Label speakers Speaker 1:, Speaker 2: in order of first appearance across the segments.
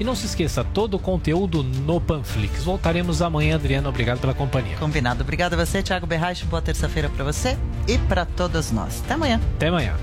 Speaker 1: E não se esqueça, todo o conteúdo no Panflix. Voltaremos amanhã, Adriano. Obrigado pela companhia.
Speaker 2: Combinado. Obrigado a você, Thiago Berraich. Boa terça-feira para você e para todos nós. Até amanhã.
Speaker 1: Até amanhã.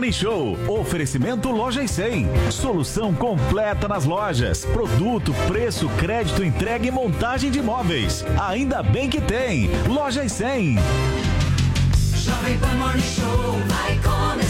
Speaker 3: Morning Show. Oferecimento Loja 100. Solução completa nas lojas. Produto, preço, crédito, entrega e montagem de móveis. Ainda bem que tem. Loja 100.
Speaker 4: Jovem Pan Morning Show vai começar.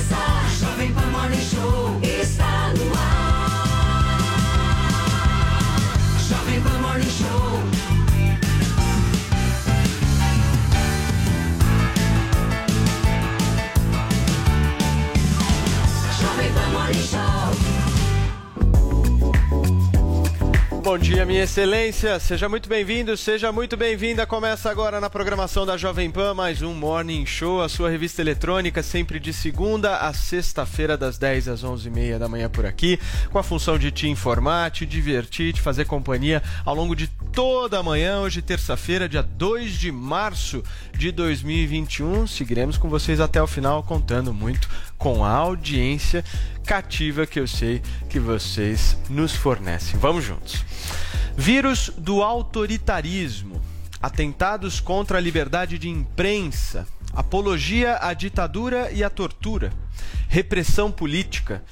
Speaker 5: Bom dia, minha excelência. Seja muito bem-vindo, seja muito bem-vinda. Começa agora na programação da Jovem Pan mais um Morning Show, a sua revista eletrônica, sempre de segunda a sexta-feira, das 10 às 11h30 da manhã por aqui, com a função de te informar, te divertir, te fazer companhia ao longo de toda manhã. Hoje, terça-feira, dia 2 de março de 2021. Seguiremos com vocês até o final, contando muito com a audiência cativa que eu sei que vocês nos fornecem. Vamos juntos. Vírus do autoritarismo, atentados contra a liberdade de imprensa, apologia à ditadura e à tortura, repressão política,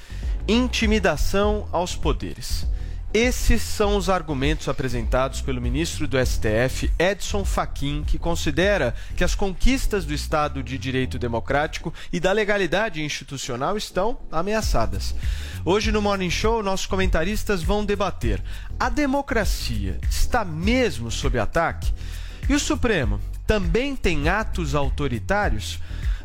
Speaker 5: intimidação aos poderes. Esses são os argumentos apresentados pelo ministro do STF, Edson Fachin, que considera que as conquistas do Estado de Direito Democrático e da legalidade institucional estão ameaçadas. Hoje no Morning Show, nossos comentaristas vão debater: a democracia está mesmo sob ataque? E o Supremo também tem atos autoritários?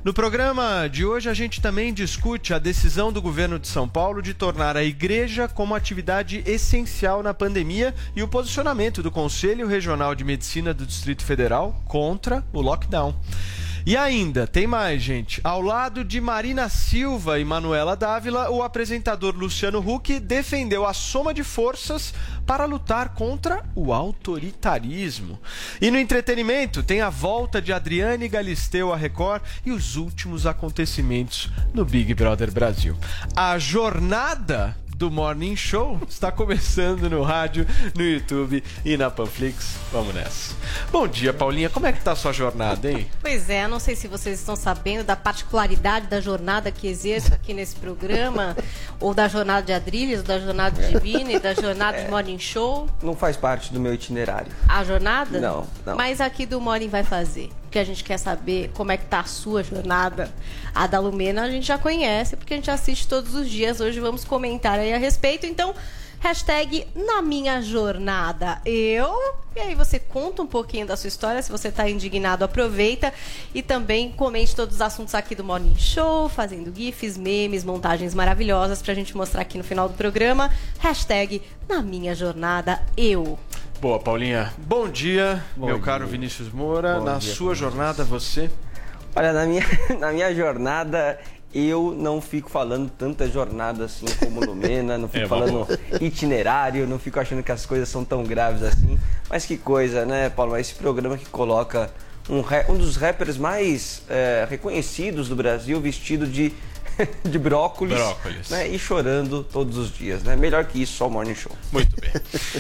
Speaker 5: No programa de hoje, a gente também discute a decisão do governo de São Paulo de tornar a igreja como atividade essencial na pandemia e o posicionamento do Conselho Regional de Medicina do Distrito Federal contra o lockdown. E ainda, tem mais, gente. Ao lado de Marina Silva e Manuela Dávila, o apresentador Luciano Huck defendeu a soma de forças para lutar contra o autoritarismo. E no entretenimento, tem a volta de Adriane Galisteu à Record e os últimos acontecimentos no Big Brother Brasil. A jornada do Morning Show está começando no rádio, no YouTube e na Panflix. Vamos nessa. Bom dia, Paulinha. Como é que tá a sua jornada, hein?
Speaker 6: Pois é, não sei se vocês estão sabendo da particularidade da jornada que exerço aqui nesse programa, ou da jornada de Adrilhas, ou da jornada de Divine, da jornada de Morning Show.
Speaker 7: Não faz parte do meu itinerário.
Speaker 6: A jornada?
Speaker 7: Não, não.
Speaker 6: Mas aqui do Morning vai fazer. Porque a gente quer saber como é que tá a sua jornada. A da Lumena a gente já conhece, porque a gente assiste todos os dias. Hoje vamos comentar aí a respeito. Então, hashtag na minha jornada eu. E aí você conta um pouquinho da sua história. Se você está indignado, aproveita. E também comente todos os assuntos aqui do Morning Show, fazendo GIFs, memes, montagens maravilhosas pra gente mostrar aqui no final do programa. Hashtag na minha jornada eu.
Speaker 5: Boa, Paulinha. Bom dia,
Speaker 7: Bom
Speaker 5: meu
Speaker 7: dia.
Speaker 5: caro Vinícius Moura.
Speaker 7: Bom
Speaker 5: Na
Speaker 7: dia,
Speaker 5: sua jornada, você.
Speaker 7: Olha, na minha, na minha jornada, eu não fico falando tanta jornada assim como Lumena, não fico
Speaker 5: É,
Speaker 7: falando itinerário, não fico achando que as coisas são tão graves assim. Mas que coisa, né, Paulo? Esse programa que coloca um, um dos rappers mais é, reconhecidos do Brasil vestido de, de brócolis,
Speaker 5: Brócolis.
Speaker 7: Né, e chorando todos os dias, né? Melhor que isso, só o Morning Show.
Speaker 5: Muito bem.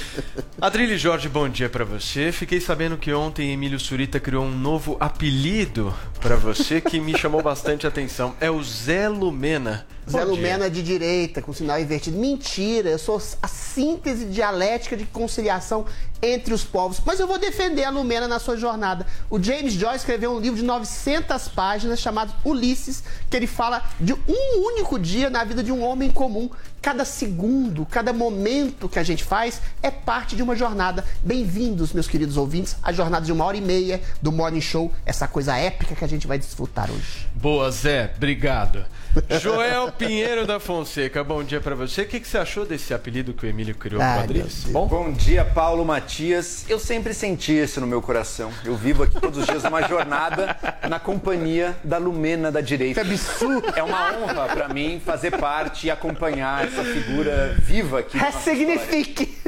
Speaker 5: Adrilho Jorge, bom dia pra você. Fiquei sabendo que ontem Emílio Surita criou um novo apelido pra você que me chamou bastante atenção. É o Zé Lumena.
Speaker 8: Zé
Speaker 5: Bom.
Speaker 8: Lumena de direita, com sinal invertido. Mentira, eu sou a síntese dialética de conciliação entre os povos. Mas eu vou defender a Lumena na sua jornada. O James Joyce escreveu um livro de 900 páginas chamado Ulisses, que ele fala de um único dia na vida de um homem comum. Cada segundo, cada momento que a gente faz é parte de uma jornada. Bem-vindos, meus queridos ouvintes, à jornada de uma hora e meia do Morning Show, essa coisa épica que a gente vai desfrutar hoje.
Speaker 5: Boa, Zé. Obrigado. Joel Pinheiro da Fonseca, bom dia pra você. O que, que você achou desse apelido que o Emílio criou Adriles?
Speaker 8: Deus.
Speaker 5: Bom?
Speaker 9: Bom dia, Paulo Matias. Eu sempre senti isso no meu coração. Eu vivo aqui todos os dias uma jornada na companhia da Lumena da direita.
Speaker 8: Que absurdo!
Speaker 9: É uma honra pra mim fazer parte e acompanhar essa figura viva aqui.
Speaker 8: Ressignifique!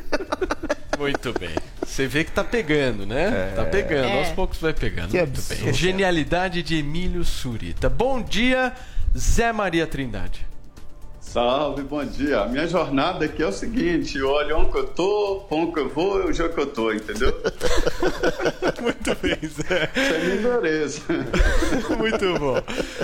Speaker 5: Muito bem. Você vê que tá pegando, né? Tá pegando,
Speaker 6: É.
Speaker 5: aos poucos vai pegando.
Speaker 8: Que
Speaker 5: Muito
Speaker 8: absurdo.
Speaker 5: bem. Genialidade de Emílio Surita. Bom dia, Zé Maria Trindade.
Speaker 10: Salve, bom dia. A minha jornada aqui é o seguinte: olha onde eu tô, pra onde eu vou e o jogo que eu tô, entendeu?
Speaker 5: Muito bem, Zé.
Speaker 10: Isso é minha.
Speaker 5: Muito bom.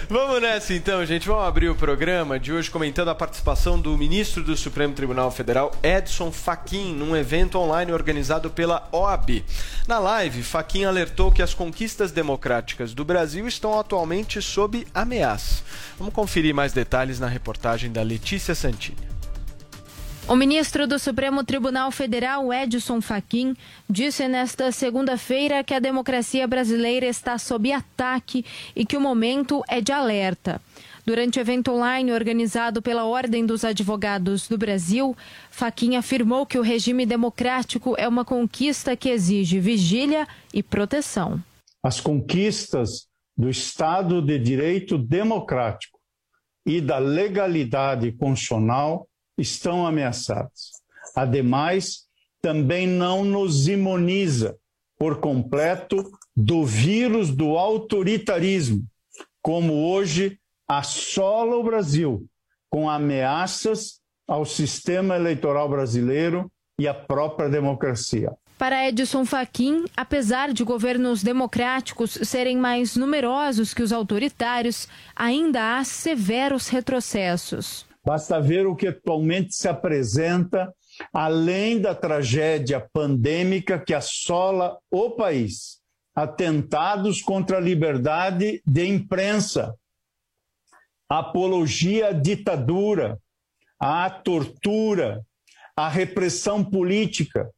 Speaker 5: Vamos nessa então, gente. Vamos abrir o programa de hoje comentando a participação do ministro do Supremo Tribunal Federal, Edson Fachin, num evento online organizado pela OAB. Na live, Fachin alertou que as conquistas democráticas do Brasil estão atualmente sob ameaça. Vamos conferir mais detalhes na reportagem da Letícia Santini.
Speaker 11: O ministro do Supremo Tribunal Federal, Edson Fachin, disse nesta segunda-feira que a democracia brasileira está sob ataque e que o momento é de alerta. Durante o evento online organizado pela Ordem dos Advogados do Brasil, Fachin afirmou que o regime democrático é uma conquista que exige vigília e proteção.
Speaker 12: as conquistas do Estado de Direito democrático e da legalidade constitucional estão ameaçadas. Ademais, também não nos imuniza por completo do vírus do autoritarismo, como hoje assola o Brasil, com ameaças ao sistema eleitoral brasileiro e à própria democracia.
Speaker 11: Para Edson Fachin, apesar de governos democráticos serem mais numerosos que os autoritários, ainda há severos retrocessos.
Speaker 12: Basta ver o que atualmente se apresenta, além da tragédia pandêmica que assola o país. Atentados contra a liberdade de imprensa, apologia à ditadura, à tortura, à repressão política,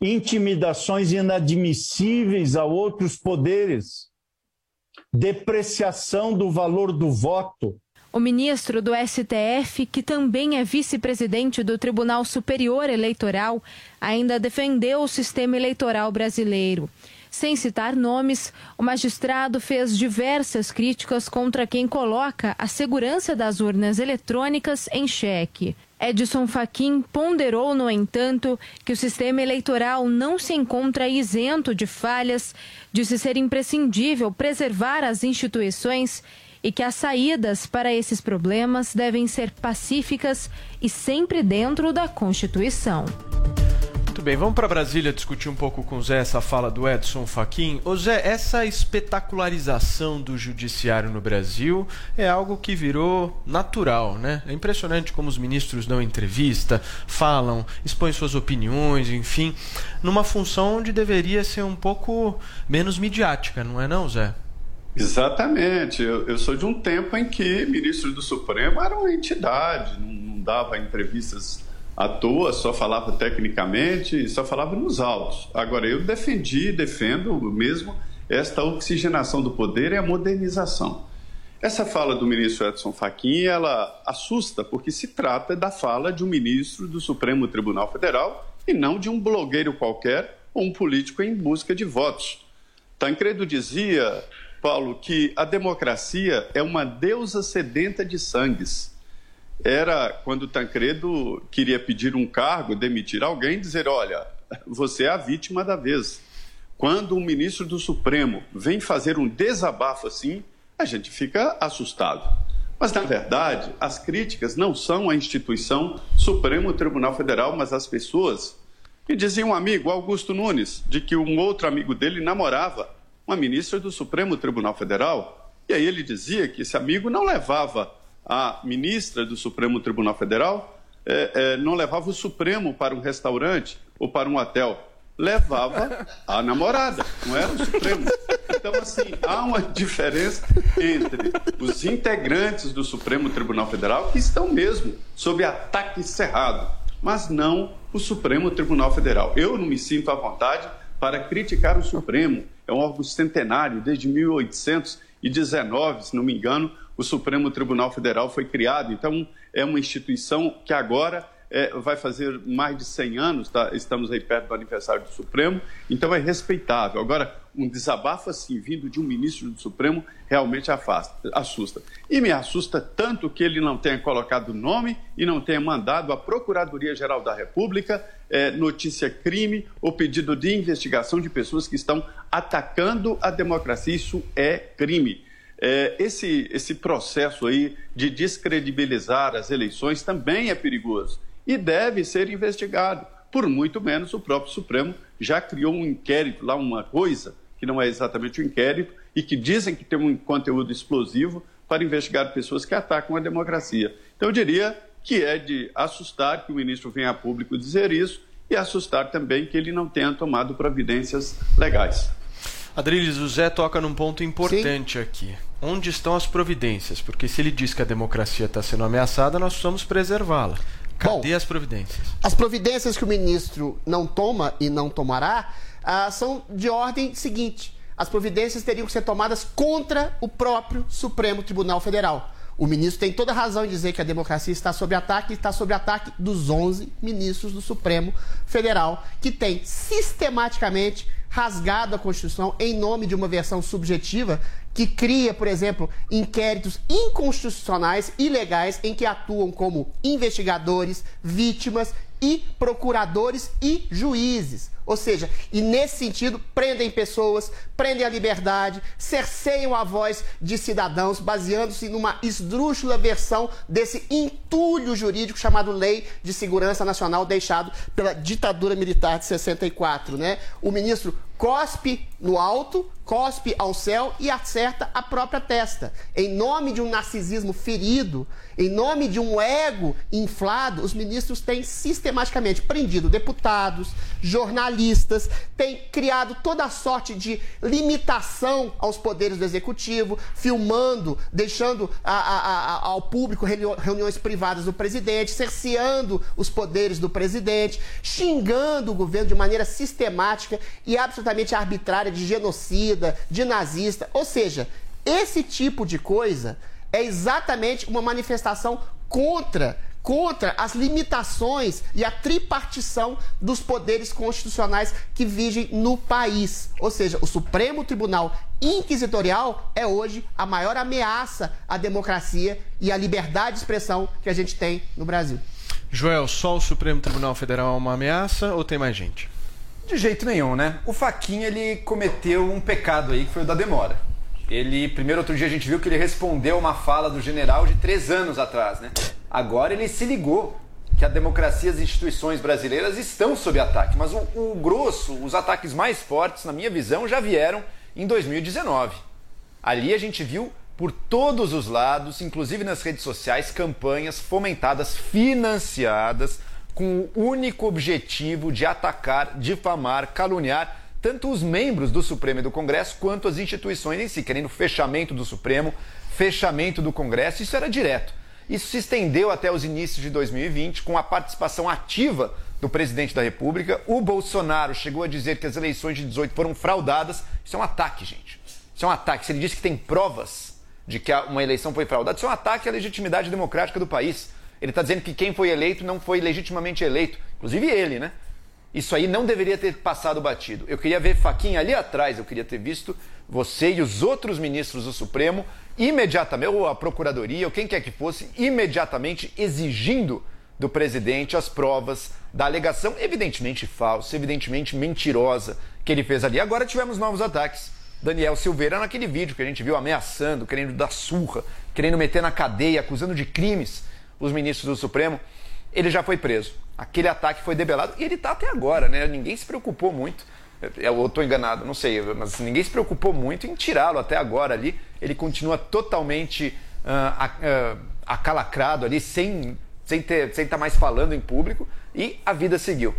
Speaker 12: intimidações inadmissíveis a outros poderes, depreciação do valor do voto,
Speaker 11: O ministro do STF, que também é vice-presidente do Tribunal Superior Eleitoral, ainda defendeu o sistema eleitoral brasileiro. Sem citar nomes, o magistrado fez diversas críticas contra quem coloca a segurança das urnas eletrônicas em xeque. Edson Fachin ponderou, no entanto, que o sistema eleitoral não se encontra isento de falhas, disse ser imprescindível preservar as instituições e que as saídas para esses problemas devem ser pacíficas e sempre dentro da Constituição.
Speaker 5: Bem, vamos para Brasília discutir um pouco com o Zé essa fala do Edson Fachin. Ô Zé, essa espetacularização do judiciário no Brasil é algo que virou natural, né? É impressionante como os ministros dão entrevista, falam, expõem suas opiniões, enfim, numa função onde deveria ser um pouco menos midiática, não é não, Zé?
Speaker 10: Exatamente. Eu, eu sou de um tempo em que ministro do Supremo era uma entidade, não, não dava entrevistas à toa, só falava tecnicamente, só falava nos autos. Agora, eu defendi, defendo mesmo esta oxigenação do poder e a modernização. Essa fala do ministro Edson Fachin, ela assusta porque se trata da fala de um ministro do Supremo Tribunal Federal e não de um blogueiro qualquer ou um político em busca de votos. Tancredo dizia, Paulo, que a democracia é uma deusa sedenta de sangues. Era quando Tancredo queria pedir um cargo, demitir alguém, dizer: olha, você é a vítima da vez. Quando um ministro do Supremo vem fazer um desabafo assim, a gente fica assustado. Mas, na verdade, as críticas não são à instituição Supremo Tribunal Federal, mas às pessoas. E dizia um amigo, Augusto Nunes, de que um outro amigo dele namorava uma ministra do Supremo Tribunal Federal. E aí ele dizia que esse amigo não levava a ministra do Supremo Tribunal Federal é, é, não levava o Supremo para um restaurante ou para um hotel, levava a namorada, não era o Supremo. Então, assim, há uma diferença entre os integrantes do Supremo Tribunal Federal, que estão mesmo sob ataque cerrado, mas não o Supremo Tribunal Federal. Eu não me sinto à vontade para criticar o Supremo. É um órgão centenário, desde 1819, se não me engano, o Supremo Tribunal Federal foi criado. Então, é uma instituição que agora é, vai fazer mais de 100 anos, tá? estamos aí perto do aniversário do Supremo, então é respeitável. Agora, um desabafo assim, vindo de um ministro do Supremo, realmente afasta, assusta. E me assusta tanto que ele não tenha colocado nome e não tenha mandado à Procuradoria-Geral da República é, notícia crime ou pedido de investigação de pessoas que estão atacando a democracia. Isso é crime. É, esse, esse processo aí de descredibilizar as eleições também é perigoso e deve ser investigado. Por muito menos o próprio Supremo já criou um inquérito lá, uma coisa que não é exatamente um inquérito e que dizem que tem um conteúdo explosivo para investigar pessoas que atacam a democracia. Então eu diria que é de assustar que o ministro venha a público dizer isso e assustar também que ele não tenha tomado providências legais.
Speaker 5: Adriles, o Zé toca num ponto importante Sim. aqui. Onde estão as providências? Porque se ele diz que a democracia está sendo ameaçada, nós precisamos preservá-la. Cadê Bom, as providências?
Speaker 8: As providências que o ministro não toma e não tomará ah, são de ordem seguinte. As providências teriam que ser tomadas contra o próprio Supremo Tribunal Federal. O ministro tem toda razão em dizer que a democracia está sob ataque e está sob ataque dos 11 ministros do Supremo Federal, que tem sistematicamente rasgado a Constituição em nome de uma versão subjetiva que cria, por exemplo, inquéritos inconstitucionais, ilegais, em que atuam como investigadores, vítimas e procuradores e juízes. Ou seja, e nesse sentido, prendem pessoas, prendem a liberdade, cerceiam a voz de cidadãos, baseando-se numa esdrúxula versão desse entulho jurídico chamado Lei de Segurança Nacional, deixado pela ditadura militar de 64. Né? O ministro cospe no alto, cospe ao céu e acerta a própria testa. Em nome de um narcisismo ferido, em nome de um ego inflado, os ministros têm sistematicamente prendido deputados, jornalistas, têm criado toda a sorte de limitação aos poderes do executivo, filmando, deixando a, a, a, ao público reuniões privadas do presidente, cerceando os poderes do presidente, xingando o governo de maneira sistemática e absolutamente arbitrária de genocida, de nazista. Ou seja, esse tipo de coisa é exatamente uma manifestação contra contra as limitações e a tripartição dos poderes constitucionais que vigem no país. Ou seja, o Supremo Tribunal Inquisitorial é hoje a maior ameaça à democracia e à liberdade de expressão que a gente tem no Brasil.
Speaker 5: Joel, só o Supremo Tribunal Federal é uma ameaça ou tem mais gente?
Speaker 9: De jeito nenhum, né? O Faquinha ele cometeu um pecado aí que foi o da demora. Ele, primeiro outro dia a gente viu que ele respondeu uma fala do general de três anos atrás, né? Agora ele se ligou que a democracia e as instituições brasileiras estão sob ataque, mas o, o grosso, os ataques mais fortes, na minha visão, já vieram em 2019. Ali a gente viu por todos os lados, inclusive nas redes sociais, campanhas fomentadas, financiadas, com o único objetivo de atacar, difamar, caluniar tanto os membros do Supremo e do Congresso quanto as instituições em si, querendo fechamento do Supremo, fechamento do Congresso, isso era direto. Isso se estendeu até os inícios de 2020, com a participação ativa do presidente da República. O Bolsonaro chegou a dizer que as eleições de 18 foram fraudadas. Isso é um ataque, gente. Isso é um ataque. Se ele disse que tem provas de que uma eleição foi fraudada, isso é um ataque à legitimidade democrática do país. Ele está dizendo que quem foi eleito não foi legitimamente eleito, inclusive ele, né? Isso aí não deveria ter passado batido. Eu queria ver Faquinha ali atrás, eu queria ter visto você e os outros ministros do Supremo imediatamente, ou a Procuradoria, ou quem quer que fosse, imediatamente exigindo do presidente as provas da alegação, evidentemente falsa, evidentemente mentirosa, que ele fez ali. Agora tivemos novos ataques. Daniel Silveira naquele vídeo que a gente viu ameaçando, querendo dar surra, querendo meter na cadeia, acusando de crimes os ministros do Supremo ele já foi preso. Aquele ataque foi debelado e ele está até agora, né? Ninguém se preocupou muito. Eu estou enganado, não sei, mas ninguém se preocupou muito em tirá-lo até agora ali. Ele continua totalmente uh, uh, acalacrado ali, sem sem ter, sem estar mais falando em público, e a vida seguiu.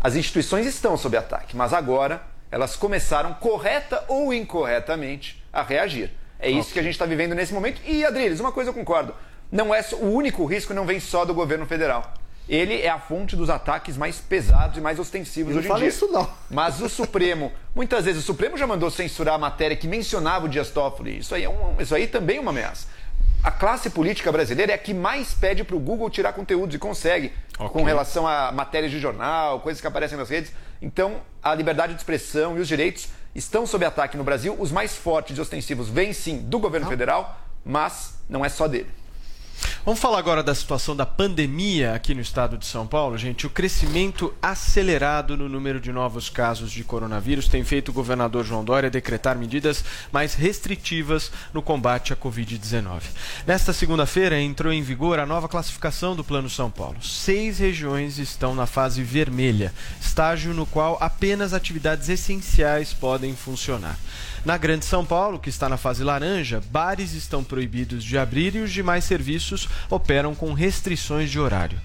Speaker 9: As instituições estão sob ataque, mas agora elas começaram, correta ou incorretamente, a reagir. É isso que a gente está vivendo nesse momento. E, Adriles, uma coisa eu concordo: não é o único risco não vem só do governo federal. Ele é a fonte dos ataques mais pesados e mais ostensivos
Speaker 8: eu
Speaker 9: hoje
Speaker 8: não
Speaker 9: em dia.
Speaker 8: isso não.
Speaker 9: Mas o Supremo, muitas vezes o Supremo já mandou censurar a matéria que mencionava o Dias Toffoli. Isso aí, é um, isso aí também é uma ameaça a classe política brasileira é a que mais pede para o Google tirar conteúdos e consegue, okay. com relação a matérias de jornal, coisas que aparecem nas redes. Então, a liberdade de expressão e os direitos estão sob ataque no Brasil. Os mais fortes e ostensivos vêm sim do governo não. federal, mas não é só dele.
Speaker 5: Vamos falar agora da situação da pandemia aqui no estado de São Paulo, gente. O crescimento acelerado no número de novos casos de coronavírus tem feito o governador João Dória decretar medidas mais restritivas no combate à Covid-19. Nesta segunda-feira entrou em vigor a nova classificação do Plano São Paulo. Seis regiões estão na fase vermelha, estágio no qual apenas atividades essenciais podem funcionar. Na Grande São Paulo, que está na fase laranja, bares estão proibidos de abrir e os demais serviços operam com restrições de horário.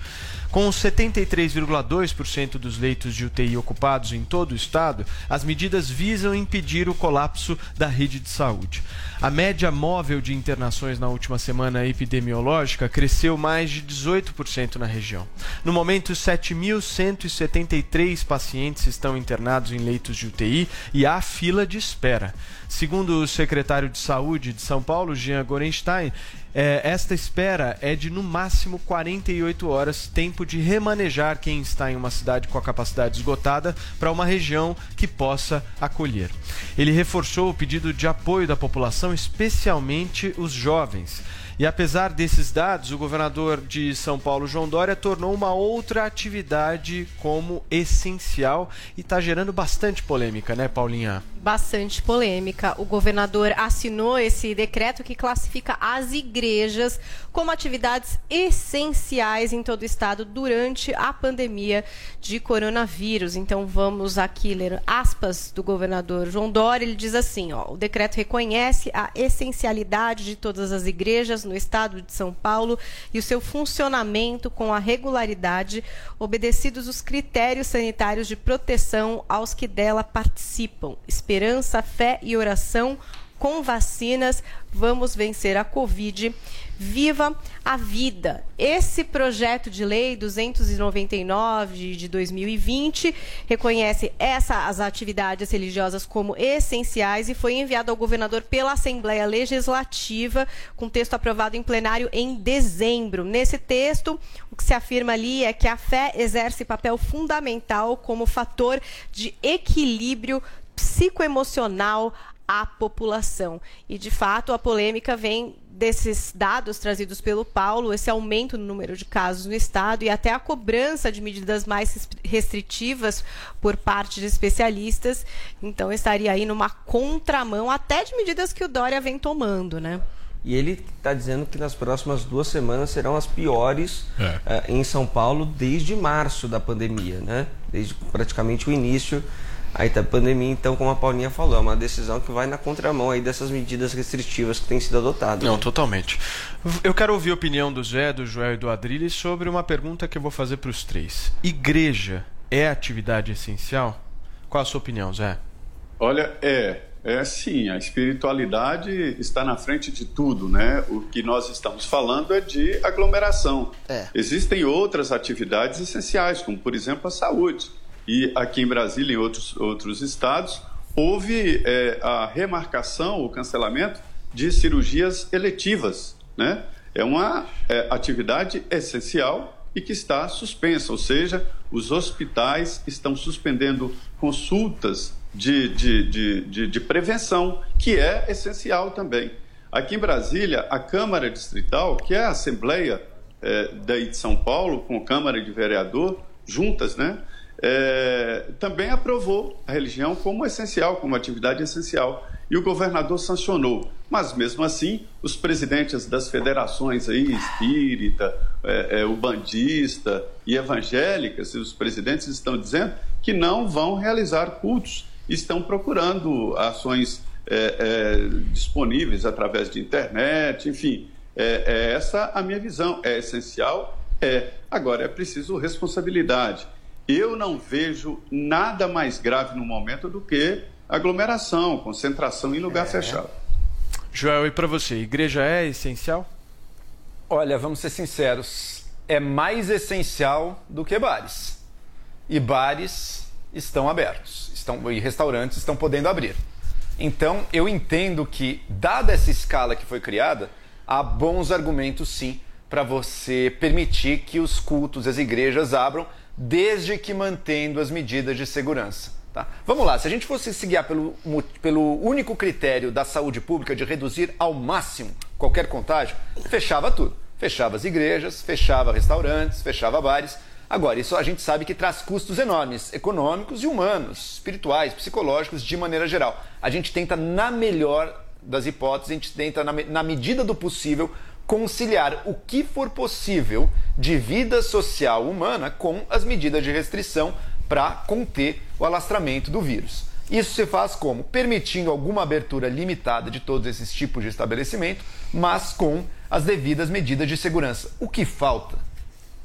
Speaker 5: Com 73,2% dos leitos de UTI ocupados em todo o estado, as medidas visam impedir o colapso da rede de saúde. A média móvel de internações na última semana epidemiológica cresceu mais de 18% na região. No momento, 7.173 pacientes estão internados em leitos de UTI e há fila de espera. Segundo o secretário de Saúde de São Paulo, Jean Gorenstein, é, esta espera é de no máximo 48 horas, tempo de remanejar quem está em uma cidade com a capacidade esgotada para uma região que possa acolher. Ele reforçou o pedido de apoio da população, especialmente os jovens. E apesar desses dados, o governador de São Paulo, João Dória, tornou uma outra atividade como essencial e está gerando bastante polêmica, né, Paulinha?
Speaker 6: Bastante polêmica. O governador assinou esse decreto que classifica as igrejas como atividades essenciais em todo o estado durante a pandemia de coronavírus. Então vamos aqui ler aspas do governador João Dória. Ele diz assim: ó, o decreto reconhece a essencialidade de todas as igrejas no estado de São Paulo e o seu funcionamento com a regularidade, obedecidos os critérios sanitários de proteção aos que dela participam. Esperança, fé e oração com vacinas, vamos vencer a Covid Viva a Vida. Esse projeto de lei 299 de 2020 reconhece essas atividades religiosas como essenciais e foi enviado ao governador pela Assembleia Legislativa, com texto aprovado em plenário em dezembro. Nesse texto, o que se afirma ali é que a fé exerce papel fundamental como fator de equilíbrio psicoemocional à população. E, de fato, a polêmica vem desses dados trazidos pelo Paulo, esse aumento no número de casos no estado e até a cobrança de medidas mais restritivas por parte de especialistas. Então, estaria aí numa contramão até de medidas que o Dória vem tomando, né?
Speaker 7: E ele está dizendo que nas próximas duas semanas serão as piores é. uh, em São Paulo desde março da pandemia, né? Desde praticamente o início aí da pandemia. Então, como a Paulinha falou, é uma decisão que vai na contramão aí dessas medidas restritivas que têm sido adotadas.
Speaker 5: Não, né? totalmente. Eu quero ouvir a opinião do Zé, do Joel e do Adrilles sobre uma pergunta que eu vou fazer para os três. Igreja é atividade essencial? Qual a sua opinião, Zé?
Speaker 10: Olha, é. É sim, a espiritualidade está na frente de tudo, né? O que nós estamos falando é de aglomeração. É. Existem outras atividades essenciais, como por exemplo a saúde. E aqui em Brasília e em outros, outros estados, houve é, a remarcação, o cancelamento de cirurgias eletivas. Né? É uma é, atividade essencial e que está suspensa, ou seja, os hospitais estão suspendendo consultas de, de, de, de, de prevenção, que é essencial também. Aqui em Brasília, a Câmara Distrital, que é a Assembleia é, daí de São Paulo, com Câmara de Vereador, juntas, né? É, também aprovou a religião como essencial, como atividade essencial. E o governador sancionou. Mas, mesmo assim, os presidentes das federações aí, espírita, é, é, ubandista e evangélicas, os presidentes estão dizendo que não vão realizar cultos, estão procurando ações é, é, disponíveis através de internet, enfim. É, é essa a minha visão. É essencial? É. Agora, é preciso responsabilidade. Eu não vejo nada mais grave no momento do que aglomeração, concentração em lugar
Speaker 5: É.
Speaker 10: fechado.
Speaker 5: Joel, e para você, igreja é essencial?
Speaker 9: Olha, vamos ser sinceros, é mais essencial do que bares. E bares estão abertos, estão, e restaurantes estão podendo abrir. Então, eu entendo que, dada essa escala que foi criada, há bons argumentos sim para você permitir que os cultos, as igrejas abram, desde que mantendo as medidas de segurança. Tá? Vamos lá, se a gente fosse se guiar pelo, pelo único critério da saúde pública de reduzir ao máximo qualquer contágio, fechava tudo. Fechava as igrejas, fechava restaurantes, fechava bares. Agora, isso a gente sabe que traz custos enormes, econômicos e humanos, espirituais, psicológicos, de maneira geral. A gente tenta, na melhor das hipóteses, a gente tenta, na, na medida do possível, conciliar o que for possível de vida social humana com as medidas de restrição para conter o alastramento do vírus. Isso se faz como? Permitindo alguma abertura limitada de todos esses tipos de estabelecimento, mas com as devidas medidas de segurança. O que falta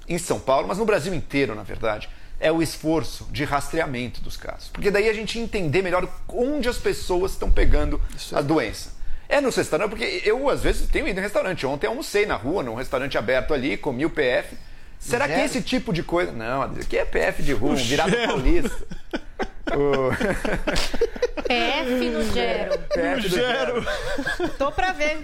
Speaker 9: em São Paulo, mas no Brasil inteiro, na verdade, é o esforço de rastreamento dos casos. Porque daí a gente entender melhor onde as pessoas estão pegando a doença. É nos restaurantes, porque eu às vezes tenho ido em restaurante. Ontem eu almocei na rua, num restaurante aberto ali, comi o PF. Será que
Speaker 2: Gero?
Speaker 9: esse tipo de coisa. Não, aqui é PF de rua, um virado
Speaker 2: Gero.
Speaker 9: paulista. O-
Speaker 6: PF no Gero.
Speaker 9: PF do Gero.
Speaker 6: Tô pra ver.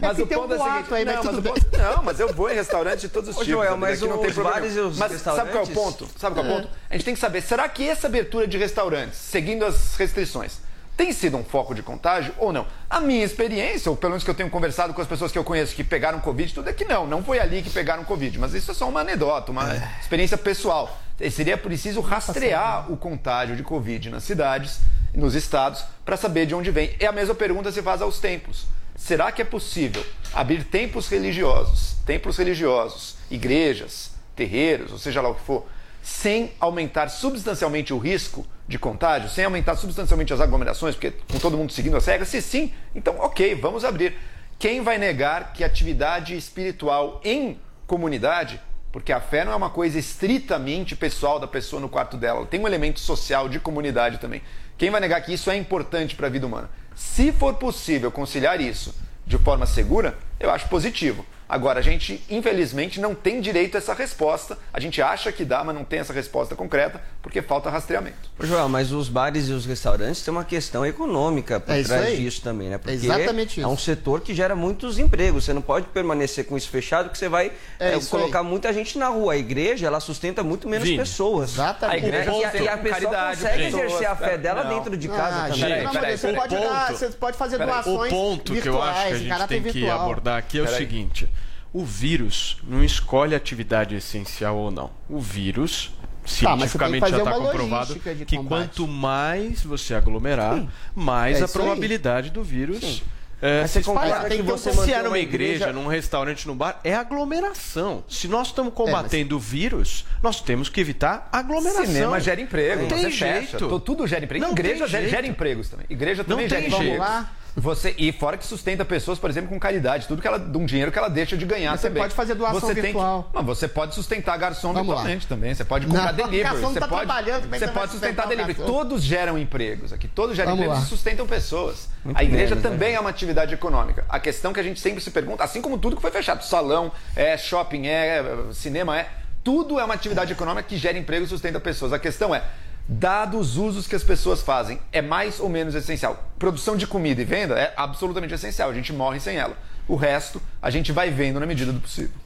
Speaker 9: Mas
Speaker 8: que
Speaker 9: o
Speaker 8: tem um
Speaker 9: ponto é seguinte,
Speaker 8: aí, mas
Speaker 9: não, mas
Speaker 8: tudo
Speaker 9: o ponto- não, mas eu vou em restaurante de todos os
Speaker 7: Ô,
Speaker 9: tipos.
Speaker 7: Joel, mas
Speaker 9: não tem
Speaker 7: os
Speaker 9: problema
Speaker 7: bares e
Speaker 9: nenhum.
Speaker 7: os
Speaker 9: Mas sabe qual é o ponto? Sabe qual é o
Speaker 7: É.
Speaker 9: ponto? A gente tem que saber, será que essa abertura de restaurantes, seguindo as restrições, tem sido um foco de contágio ou não? A minha experiência, ou pelo menos que eu tenho conversado com as pessoas que eu conheço que pegaram Covid, tudo é que não, não foi ali que pegaram Covid, mas isso é só uma anedota, uma experiência pessoal. Seria preciso rastrear o contágio de Covid nas cidades, nos estados, para saber de onde vem. E a mesma pergunta se faz aos templos. Será que é possível abrir templos religiosos, templos religiosos, igrejas, terreiros, ou seja lá o que for, sem aumentar substancialmente o risco de contágio, sem aumentar substancialmente as aglomerações, porque com todo mundo seguindo as regras? Se sim, então ok, vamos abrir. Quem vai negar que atividade espiritual em comunidade, porque a fé não é uma coisa estritamente pessoal da pessoa no quarto dela, ela tem um elemento social de comunidade também. Quem vai negar que isso é importante para a vida humana? Se for possível conciliar isso de forma segura, eu acho positivo. Agora, a gente, infelizmente, não tem direito a essa resposta. A gente acha que dá, mas não tem essa resposta concreta, porque falta rastreamento.
Speaker 7: Ô, Joel, mas os bares e os restaurantes têm uma questão econômica por
Speaker 8: É isso
Speaker 7: trás
Speaker 8: aí.
Speaker 7: disso também, né? Porque
Speaker 8: exatamente
Speaker 7: é um setor que gera muitos empregos. Você não pode permanecer com isso fechado, porque você vai
Speaker 8: É isso
Speaker 7: colocar muita gente na rua. A igreja, ela sustenta muito menos
Speaker 5: Vini,
Speaker 7: pessoas.
Speaker 8: Exatamente.
Speaker 7: A igreja e a, e a pessoa
Speaker 9: caridade,
Speaker 7: consegue
Speaker 9: pessoas,
Speaker 7: exercer a fé
Speaker 9: é,
Speaker 7: dela
Speaker 9: não.
Speaker 7: dentro de casa
Speaker 8: Ah,
Speaker 7: também.
Speaker 8: gente, não,
Speaker 5: peraí,
Speaker 8: você
Speaker 5: peraí.
Speaker 8: pode dar,
Speaker 5: ponto-
Speaker 8: você pode fazer
Speaker 9: Peraí.
Speaker 5: O
Speaker 8: doações
Speaker 5: ponto que eu acho que a
Speaker 8: virtuais,
Speaker 5: gente tem que
Speaker 8: virtual.
Speaker 5: Abordar aqui é o
Speaker 9: Peraí.
Speaker 5: seguinte: o vírus não escolhe atividade essencial ou não. O vírus,
Speaker 8: Tá, mas
Speaker 5: cientificamente
Speaker 8: fazer
Speaker 5: já está comprovado que quanto mais você aglomerar, mais
Speaker 8: É
Speaker 5: a
Speaker 8: isso aí.
Speaker 5: probabilidade do vírus. É,
Speaker 7: Mas
Speaker 5: se
Speaker 7: você concorda
Speaker 5: espalhar.
Speaker 7: que você
Speaker 5: se é numa
Speaker 7: uma
Speaker 5: igreja,
Speaker 7: igreja-
Speaker 5: num restaurante, num bar, é aglomeração. Se nós
Speaker 8: É,
Speaker 5: estamos combatendo o vírus, nós temos que evitar aglomeração.
Speaker 9: Cinema gera emprego,
Speaker 5: Não tem
Speaker 9: fecha.
Speaker 5: jeito.
Speaker 9: Tu- Tudo gera emprego.
Speaker 5: Não
Speaker 9: Igreja gera, empregos também. Igreja também
Speaker 5: Não
Speaker 9: gera
Speaker 5: jeito.
Speaker 8: Vamos lá.
Speaker 9: Você, e fora que sustenta pessoas, por exemplo, com caridade, tudo que ela, um dinheiro que ela deixa de ganhar
Speaker 8: você
Speaker 9: também.
Speaker 8: pode fazer doação
Speaker 9: você tem
Speaker 8: virtual.
Speaker 9: Que, mas você pode sustentar garçom
Speaker 8: Vamos lá.
Speaker 9: virtualmente também. Você pode comprar
Speaker 8: Não,
Speaker 9: delivery. você
Speaker 8: tá
Speaker 9: pode,
Speaker 8: trabalhando, é
Speaker 9: você
Speaker 8: você
Speaker 9: pode sustentar delivery.
Speaker 8: garçom?
Speaker 9: Todos geram empregos aqui. Todos geram
Speaker 8: Vamos
Speaker 9: empregos
Speaker 8: lá.
Speaker 9: e sustentam pessoas.
Speaker 7: Muito
Speaker 9: a igreja também
Speaker 7: né?
Speaker 9: é uma atividade econômica. A questão que a gente sempre se pergunta, assim como tudo que foi fechado, salão, é shopping, é cinema, é tudo é uma atividade econômica que gera emprego e sustenta pessoas. A questão é, dados os usos que as pessoas fazem, é mais ou menos essencial. Produção de comida e venda é absolutamente essencial. A gente morre sem ela. O resto, a gente vai vendo na medida do possível.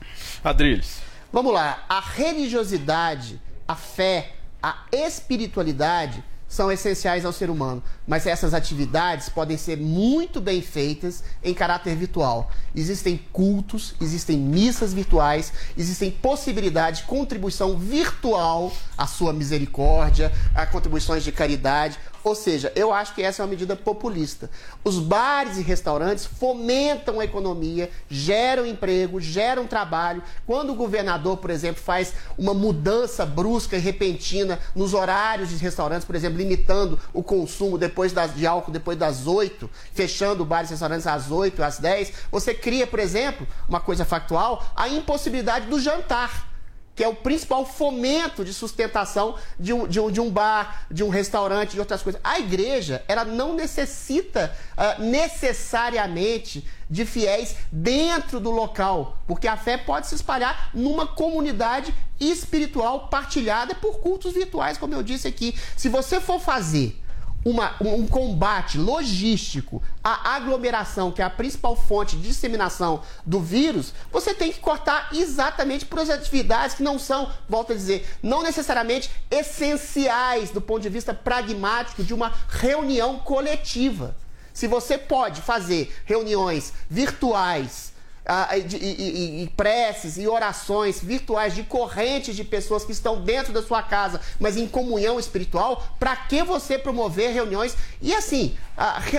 Speaker 5: Adriles.
Speaker 8: Vamos lá. A religiosidade, a fé, a espiritualidade são essenciais ao ser humano, mas essas atividades podem ser muito bem feitas em caráter virtual. Existem cultos, existem missas virtuais, existem possibilidades de contribuição virtual à sua misericórdia, a contribuições de caridade, Ou seja, eu acho que essa é uma medida populista. Os bares e restaurantes fomentam a economia, geram emprego, geram trabalho. Quando o governador, por exemplo, faz uma mudança brusca e repentina nos horários de restaurantes, por exemplo, limitando o consumo depois das, de álcool depois das 8, fechando bares e restaurantes às 8, às 10, você cria, por exemplo, uma coisa factual, a impossibilidade do jantar que é o principal fomento de sustentação de um, de um, de um bar, de um restaurante, de outras coisas. A igreja, ela não necessita uh, necessariamente de fiéis dentro do local, porque a fé pode se espalhar numa comunidade espiritual partilhada por cultos virtuais, como eu disse aqui. Se você for fazer uma, um combate logístico à aglomeração, que é a principal fonte de disseminação do vírus, você tem que cortar exatamente por as atividades que não são, volto a dizer, não necessariamente essenciais do ponto de vista pragmático de uma reunião coletiva. Se você pode fazer reuniões virtuais e, preces e orações virtuais de correntes de pessoas que estão dentro da sua casa, mas em comunhão espiritual, para que você promover reuniões? E assim,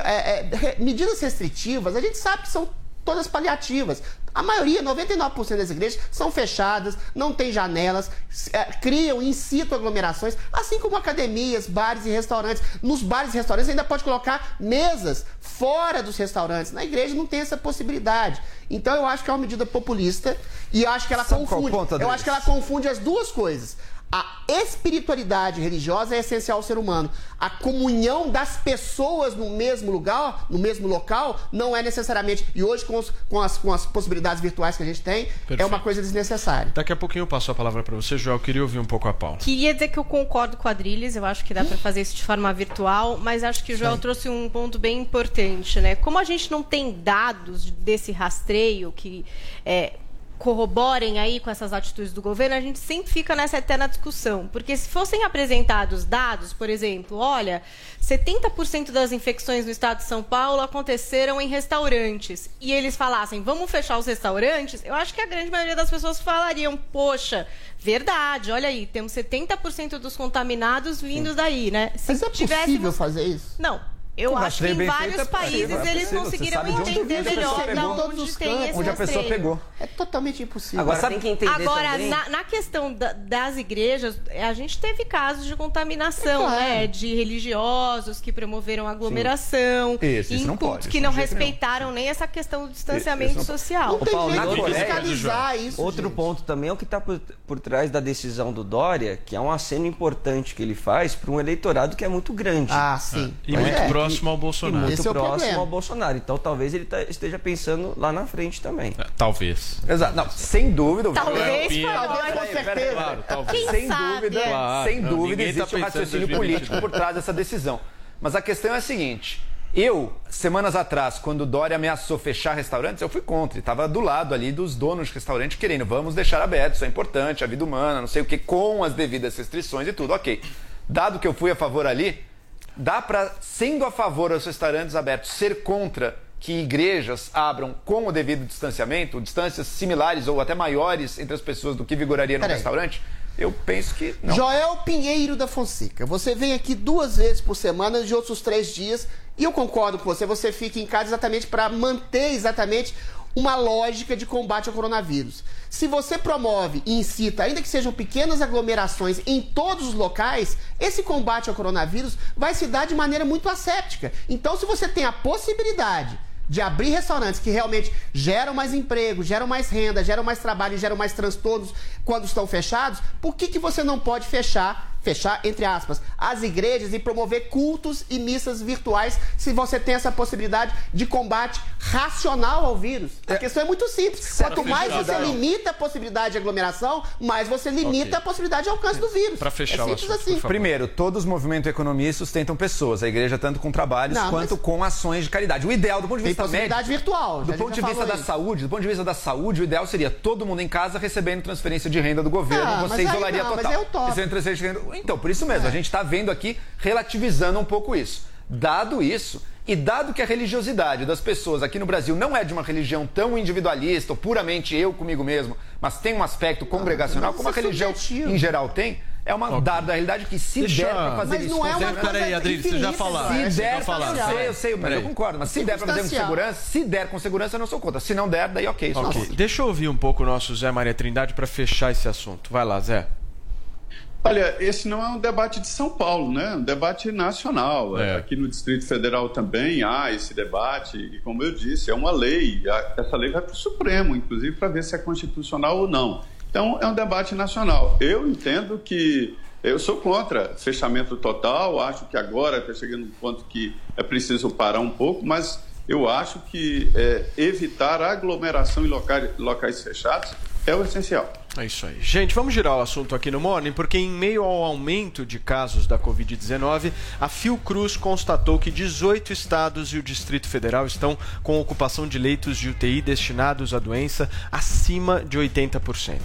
Speaker 8: é, é, medidas restritivas, a gente sabe que são todas paliativas. A maioria, 99% das igrejas, são fechadas, não tem janelas, é, criam, incitam aglomerações, assim como academias, bares e restaurantes. Nos bares e restaurantes ainda pode colocar mesas fora dos restaurantes. Na igreja não tem essa possibilidade. Então eu acho que é uma medida populista e eu acho que ela
Speaker 9: Sabe
Speaker 8: confunde.
Speaker 9: ponto,
Speaker 8: eu acho que ela confunde as duas coisas. A espiritualidade religiosa é essencial ao ser humano. A comunhão das pessoas no mesmo lugar, no mesmo local, não é necessariamente. E hoje, com, os- com as, com as possibilidades virtuais que a gente tem, é
Speaker 5: Perfeito.
Speaker 8: uma coisa desnecessária.
Speaker 5: Daqui a pouquinho eu passo a palavra para você, Joel. Eu queria ouvir um pouco a Paula.
Speaker 6: Queria dizer que eu concordo com a Adriles, eu acho que dá para fazer isso de forma virtual, mas acho que o Joel trouxe um ponto bem importante, né? Como a gente não tem dados desse rastreio que é, corroborem aí com essas atitudes do governo, a gente sempre fica nessa eterna discussão. Porque se fossem apresentados dados, por exemplo, olha, 70% das infecções no estado de São Paulo aconteceram em restaurantes, e eles falassem, vamos fechar os restaurantes, eu acho que a grande maioria das pessoas falariam, poxa, verdade, olha aí, temos 70% dos contaminados vindos daí, né? Se
Speaker 8: Mas é possível fazer isso?
Speaker 6: Não. Eu acho que em vários países
Speaker 9: é
Speaker 6: eles conseguiram
Speaker 9: sabe de onde
Speaker 6: entender melhor da onde tem esse
Speaker 9: Onde a pessoa
Speaker 6: rastreio.
Speaker 9: pegou.
Speaker 8: É totalmente impossível.
Speaker 7: Agora
Speaker 8: Sabe-
Speaker 7: tem que entender
Speaker 6: Agora,
Speaker 7: também.
Speaker 6: na, na questão da- das igrejas, a gente teve casos de contaminação,
Speaker 8: É claro.
Speaker 6: né? De religiosos que promoveram aglomeração,
Speaker 9: Esse,
Speaker 6: em
Speaker 9: não
Speaker 6: cultos
Speaker 9: pode,
Speaker 6: que não
Speaker 9: nenhum.
Speaker 6: respeitaram nem essa questão do
Speaker 9: Esse
Speaker 6: distanciamento
Speaker 9: não-
Speaker 6: social.
Speaker 8: Não tem
Speaker 7: Paulo,
Speaker 8: jeito de fiscalizar isso.
Speaker 7: Outro
Speaker 8: gente.
Speaker 7: ponto também é o que está por, por trás da decisão do Dória, que é um aceno importante que ele faz para um eleitorado que é muito grande.
Speaker 8: Ah, sim.
Speaker 5: E muito
Speaker 8: é.
Speaker 5: Próximo ao Bolsonaro.
Speaker 7: muito
Speaker 8: Esse é o
Speaker 7: próximo
Speaker 8: problema.
Speaker 7: ao Bolsonaro. Então talvez ele tá- esteja pensando lá na frente também.
Speaker 5: É, Talvez.
Speaker 9: Exato. Não, sem dúvida. o
Speaker 6: Talvez foi
Speaker 8: Talvez com certeza.
Speaker 5: Claro, talvez.
Speaker 6: Quem
Speaker 9: sem
Speaker 6: sabe?
Speaker 9: dúvida,
Speaker 5: Claro,
Speaker 9: sem
Speaker 5: não,
Speaker 9: dúvida
Speaker 5: ninguém tá
Speaker 9: existe um
Speaker 5: pensando em
Speaker 9: raciocínio
Speaker 5: 2022.
Speaker 9: político por trás dessa decisão. Mas a questão é a seguinte: eu, semanas atrás, quando o Dória ameaçou fechar restaurantes, eu fui contra. Estava do lado ali dos donos de restaurante querendo, vamos deixar aberto, isso é importante, a vida humana, não sei o que, com as devidas restrições e tudo, ok. Dado que eu fui a favor ali, dá para, sendo a favor dos restaurantes abertos, ser contra que igrejas abram com o devido distanciamento, distâncias similares ou até maiores entre as pessoas do que vigoraria no
Speaker 8: Peraí.
Speaker 9: restaurante? Eu penso que não.
Speaker 8: Joel Pinheiro da Fonseca, você vem aqui duas vezes por semana de outros três dias e eu concordo com você, você fica em casa exatamente para manter exatamente uma lógica de combate ao coronavírus. Se você promove e incita, ainda que sejam pequenas aglomerações em todos os locais, esse combate ao coronavírus vai se dar de maneira muito asséptica. Então, se você tem a possibilidade de abrir restaurantes que realmente geram mais emprego, geram mais renda, geram mais trabalho geram mais transtornos quando estão fechados, por que, que você não pode fechar, fechar entre aspas, as igrejas e promover cultos e missas virtuais se você tem essa possibilidade de combate racional ao vírus? A questão é muito simples. Quanto mais você
Speaker 5: não.
Speaker 8: limita a possibilidade de aglomeração, mais você limita
Speaker 5: Ok.
Speaker 8: a possibilidade de alcance do vírus.
Speaker 5: Pra fechar
Speaker 8: é simples
Speaker 5: assunto,
Speaker 8: assim.
Speaker 9: Primeiro, todos os movimentos economia sustentam pessoas, a igreja tanto com trabalhos
Speaker 8: Não,
Speaker 9: quanto
Speaker 8: mas-
Speaker 9: com ações de caridade. O ideal do ponto de
Speaker 8: Tem
Speaker 9: vista
Speaker 8: possibilidade
Speaker 9: médico,
Speaker 8: virtual.
Speaker 9: do ponto de
Speaker 8: já
Speaker 9: vista da
Speaker 8: isso.
Speaker 9: saúde, do ponto de vista da saúde, o ideal seria todo mundo em casa recebendo transferência de renda do governo,
Speaker 8: Ah, mas
Speaker 9: você
Speaker 8: aí
Speaker 9: isolaria
Speaker 8: não, mas
Speaker 9: total.
Speaker 8: é utópico.
Speaker 9: Então, por isso mesmo, a gente está vendo aqui relativizando um pouco isso. Dado isso, e dado que a religiosidade das pessoas aqui no Brasil não é de uma religião tão individualista, ou puramente eu comigo mesmo, mas tem um aspecto congregacional,
Speaker 8: mas
Speaker 9: como a religião
Speaker 8: subjetivo.
Speaker 9: em geral tem, É uma dada realidade que se
Speaker 5: Deixa-
Speaker 9: der para fazer
Speaker 8: Mas
Speaker 9: isso
Speaker 8: não é uma
Speaker 9: segurança-
Speaker 5: Peraí, Adriles, você já falaram.
Speaker 8: né?
Speaker 9: Se
Speaker 5: Você já
Speaker 9: der,
Speaker 5: falaram.
Speaker 9: eu sei, eu sei, mas eu concordo. Mas se der para fazer com segurança, se der com segurança, eu não sou contra. Se não der, daí ok. sou
Speaker 5: Ok,
Speaker 9: contra.
Speaker 5: deixa eu ouvir um pouco o nosso Zé Maria Trindade para fechar esse assunto. Vai lá, Zé.
Speaker 10: Olha, esse não é um debate de São Paulo, né? É um debate nacional.
Speaker 5: É.
Speaker 10: Aqui no Distrito Federal também há esse debate, e como eu disse, é uma lei. Essa lei vai para o Supremo, inclusive, para ver se é constitucional ou não. Então, é um debate nacional. Eu entendo que. Eu sou contra fechamento total, acho que agora está chegando um ponto que é preciso parar um pouco, mas eu acho que é, evitar aglomeração em locais, locais fechados é o essencial.
Speaker 5: É isso aí. Gente, vamos girar o assunto aqui no Morning, porque em meio ao aumento de casos da Covid-19, a Fiocruz constatou que 18 estados e o Distrito Federal estão com ocupação de leitos de UTI destinados à doença acima de 80%.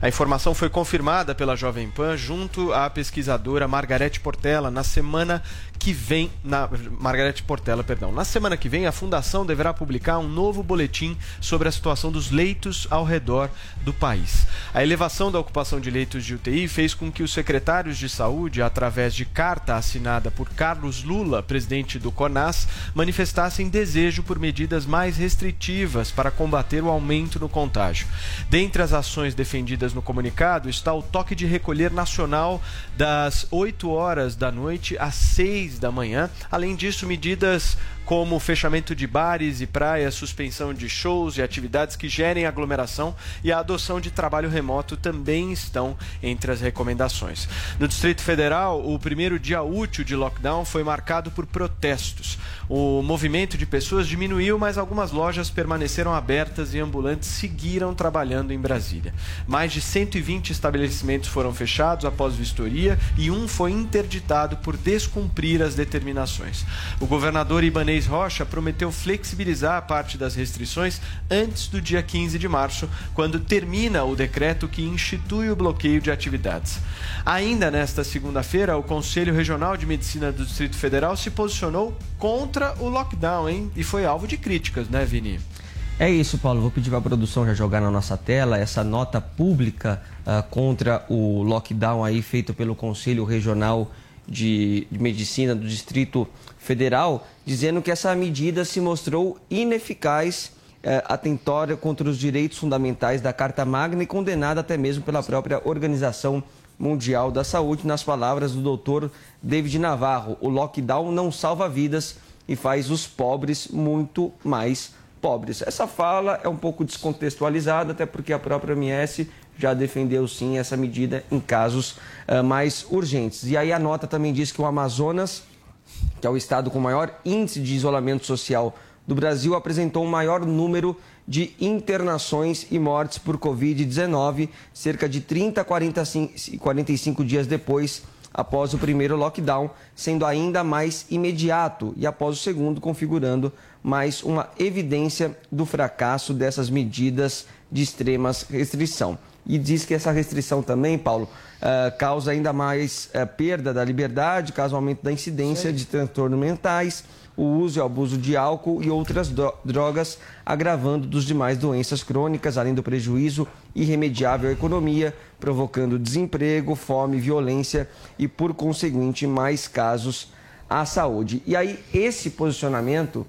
Speaker 5: A informação foi confirmada pela Jovem Pan junto à pesquisadora Margarete Portela na semana que vem, na Margarete Portela, perdão. Na semana que vem, a fundação deverá publicar um novo boletim sobre a situação dos leitos ao redor do país. A elevação da ocupação de leitos de UTI fez com que os secretários de saúde, através de carta assinada por Carlos Lula, presidente do CONAS, manifestassem desejo por medidas mais restritivas para combater o aumento no contágio. Dentre as ações defendidas no comunicado está o toque de recolher nacional das 8 horas da noite às 6 da manhã. Além disso, medidas como fechamento de bares e praias, suspensão de shows e atividades que gerem aglomeração e a adoção de trabalho remoto também estão entre as recomendações. No Distrito Federal, o primeiro dia útil de lockdown foi marcado por protestos. O movimento de pessoas diminuiu, mas algumas lojas permaneceram abertas e ambulantes seguiram trabalhando em Brasília. Mais de 120 estabelecimentos foram fechados após vistoria e um foi interditado por descumprir as determinações. O governador Ibanez Rocha prometeu flexibilizar parte das restrições antes do dia 15 de março, quando termina o decreto que institui o bloqueio de atividades. Ainda nesta segunda-feira, o Conselho Regional de Medicina do Distrito Federal se posicionou contra o lockdown, hein? E foi alvo de críticas, né, Vini?
Speaker 7: É isso, Paulo. Vou pedir para a produção já jogar na nossa tela essa nota pública ah, contra o lockdown aí feito pelo Conselho Regional de, de Medicina do Distrito Federal, dizendo que essa medida se mostrou ineficaz, eh, atentória contra os direitos fundamentais da Carta Magna e condenada até mesmo pela própria Organização Mundial da Saúde, nas palavras do doutor David Navarro. O lockdown não salva vidas e faz os pobres muito mais pobres. Essa fala é um pouco descontextualizada, até porque a própria MS já defendeu sim essa medida em casos ah, mais urgentes. E aí a nota também diz que o Amazonas, que é o estado com maior índice de isolamento social do Brasil, apresentou um maior número de internações e mortes por Covid-19, cerca de 30 a 45 45 dias depois após o primeiro lockdown, sendo ainda mais imediato e após o segundo configurando mais uma evidência do fracasso dessas medidas de extremas restrição. E diz que essa restrição também, Paulo, eh, causa ainda mais eh, perda da liberdade, causa aumento da incidência de transtornos mentais, o uso e abuso de álcool e outras dro- drogas, agravando dos demais doenças crônicas, além do prejuízo irremediável à economia, provocando desemprego, fome, violência e, por conseguinte, mais casos à saúde. E aí, esse posicionamento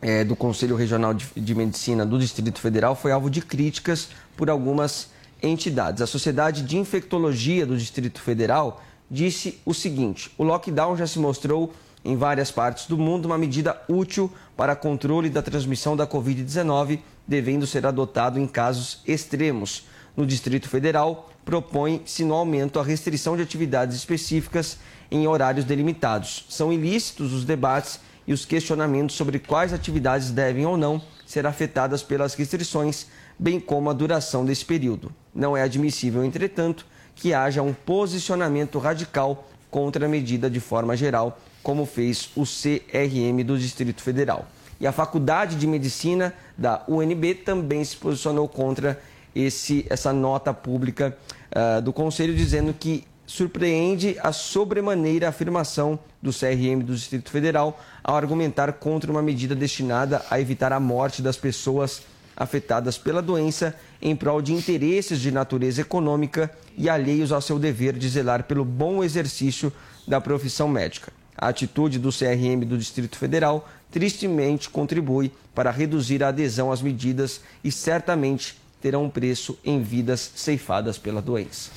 Speaker 7: eh, do Conselho Regional de, de Medicina do Distrito Federal foi alvo de críticas por algumas entidades. A Sociedade de Infectologia do Distrito Federal disse o seguinte: o lockdown já se mostrou em várias partes do mundo uma medida útil para controle da transmissão da Covid-19, devendo ser adotado em casos extremos. No Distrito Federal, propõe-se no aumento a restrição de atividades específicas em horários delimitados. São ilícitos os debates e os questionamentos sobre quais atividades devem ou não ser afetadas pelas restrições, bem como a duração desse período. Não é admissível, entretanto, que haja um posicionamento radical contra a medida de forma geral, como fez o CRM do Distrito Federal. E a Faculdade de Medicina da UNB também se posicionou contra esse, essa nota pública ah, do Conselho, dizendo que surpreende a sobremaneira afirmação do CRM do Distrito Federal ao argumentar contra uma medida destinada a evitar a morte das pessoas afetadas pela doença em prol de interesses de natureza econômica e alheios ao seu dever de zelar pelo bom exercício da profissão médica. A atitude do CRM do Distrito Federal tristemente contribui para reduzir a adesão às medidas e certamente terá um preço em vidas ceifadas pela doença.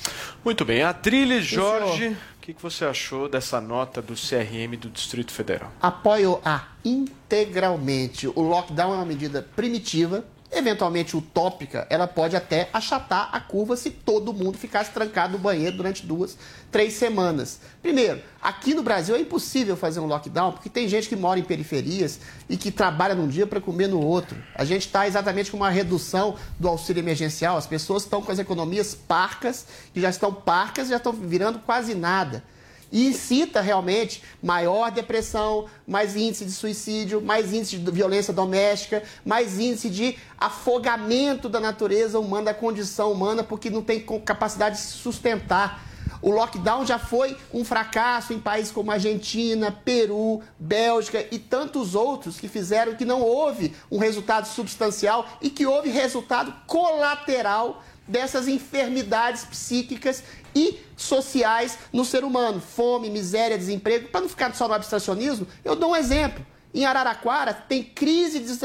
Speaker 5: Muito bem. Atriles Jorge, o que, que você achou dessa nota do CRM do Distrito Federal?
Speaker 8: Apoio a integralmente. O lockdown é uma medida primitiva, eventualmente utópica, ela pode até achatar a curva se todo mundo ficasse trancado no banheiro durante duas, três semanas. Primeiro, aqui no Brasil é impossível fazer um lockdown porque tem gente que mora em periferias e que trabalha num dia para comer no outro. A gente está exatamente com uma redução do auxílio emergencial. As pessoas estão com as economias parcas, que já estão parcas, já estão virando quase nada e incita realmente maior depressão, mais índice de suicídio, mais índice de violência doméstica, mais índice de afogamento da natureza humana, da condição humana, porque não tem capacidade de se sustentar. O lockdown já foi um fracasso em países como Argentina, Peru, Bélgica e tantos outros que fizeram que não houve um resultado substancial e que houve resultado colateral dessas enfermidades psíquicas e sociais no ser humano. Fome, miséria, desemprego. Para não ficar só no abstracionismo, eu dou um exemplo. Em Araraquara tem crise de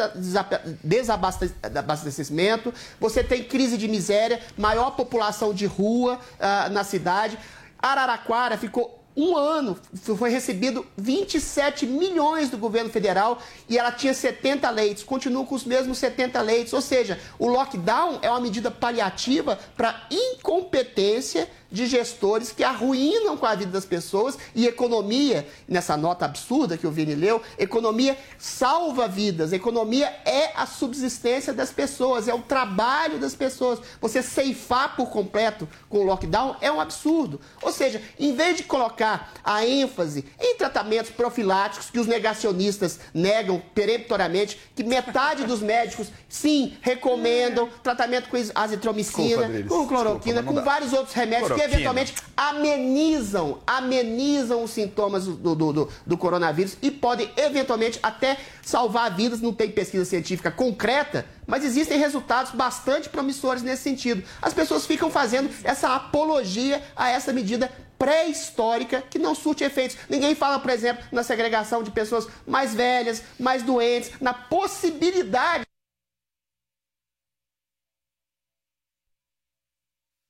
Speaker 8: desabastecimento, você tem crise de miséria, maior população de rua uh, na cidade. Araraquara ficou um ano foi recebido 27 milhões do governo federal e ela tinha 70 leitos, continua com os mesmos 70 leitos. Ou seja, o lockdown é uma medida paliativa para incompetência de gestores que arruinam com a vida das pessoas e economia, nessa nota absurda que o Vini leu, economia salva vidas, economia é a subsistência das pessoas, é o trabalho das pessoas. Você ceifar por completo com o lockdown é um absurdo. Ou seja, em vez de colocar a ênfase em tratamentos profiláticos que os negacionistas negam peremptoriamente, que metade dos médicos, sim, recomendam tratamento com azitromicina, Desculpa, com cloroquina, Desculpa, com vários outros remédios que eventualmente amenizam, amenizam os sintomas do, do, do, do coronavírus e podem eventualmente até salvar vidas. Não tem pesquisa científica concreta, mas existem resultados bastante promissores nesse sentido. As pessoas ficam fazendo essa apologia a essa medida pré-histórica que não surte efeitos. Ninguém fala, por exemplo, na segregação de pessoas mais velhas, mais doentes, na possibilidade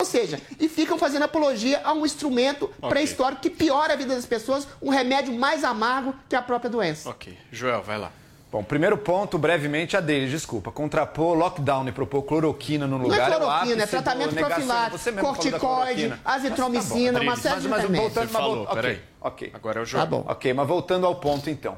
Speaker 8: Ou seja, e ficam fazendo apologia a um instrumento okay. pré-histórico que piora a vida das pessoas, um remédio mais amargo que a própria doença.
Speaker 5: Ok. Joel, vai lá.
Speaker 9: Bom, primeiro ponto, brevemente, a deles, desculpa. Contrapor lockdown e propor cloroquina no lugar.
Speaker 8: Não é cloroquina, é, é tratamento profilático, corticoide, azitromicina, tá uma série
Speaker 9: mas,
Speaker 8: de
Speaker 9: mas. Voltando,
Speaker 5: Você falou,
Speaker 9: mas,
Speaker 5: peraí.
Speaker 9: Ok.
Speaker 5: Agora é o Joel.
Speaker 8: Tá bom.
Speaker 9: Ok, mas voltando ao ponto então.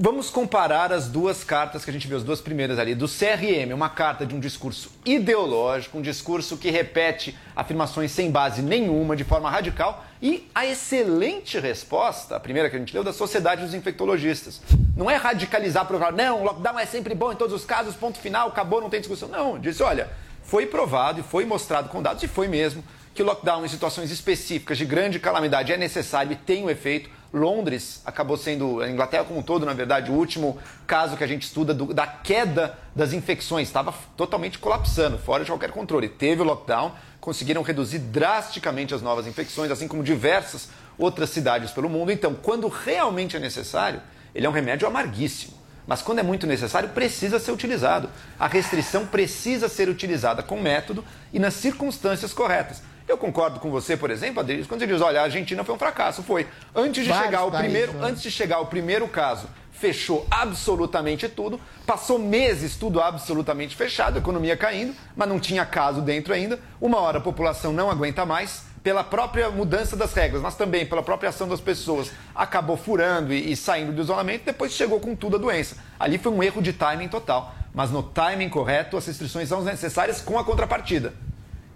Speaker 9: Vamos comparar as duas cartas que a gente viu, as duas primeiras ali, do CRM, uma carta de um discurso ideológico, um discurso que repete afirmações sem base nenhuma, de forma radical, e a excelente resposta, a primeira que a gente leu, da Sociedade dos Infectologistas. Não é radicalizar para falar, não, lockdown é sempre bom em todos os casos, ponto final, acabou, não tem discussão. Não, disse, olha, foi provado e foi mostrado com dados, e foi mesmo, que lockdown em situações específicas de grande calamidade é necessário e tem um efeito. Londres acabou sendo, a Inglaterra como um todo, na verdade, o último caso que a gente estuda do, da queda das infecções. Estava totalmente colapsando, fora de qualquer controle. Teve o lockdown, conseguiram reduzir drasticamente as novas infecções, assim como diversas outras cidades pelo mundo. Então, quando realmente é necessário, ele é um remédio amarguíssimo. Mas quando é muito necessário, precisa ser utilizado. A restrição precisa ser utilizada com método e nas circunstâncias corretas. Eu concordo com você, por exemplo, Adriles, quando você diz, olha, a Argentina foi um fracasso, foi. Antes de
Speaker 8: Vários
Speaker 9: chegar o
Speaker 8: países,
Speaker 9: primeiro,
Speaker 8: né?
Speaker 9: antes de chegar o primeiro caso, fechou absolutamente tudo, passou meses tudo absolutamente fechado, economia caindo, mas não tinha caso dentro ainda. Uma hora a população não aguenta mais, pela própria mudança das regras, mas também pela própria ação das pessoas, acabou furando e, e saindo do isolamento, depois chegou com tudo a doença. Ali foi um erro de timing total, mas no timing correto as restrições são necessárias com a contrapartida.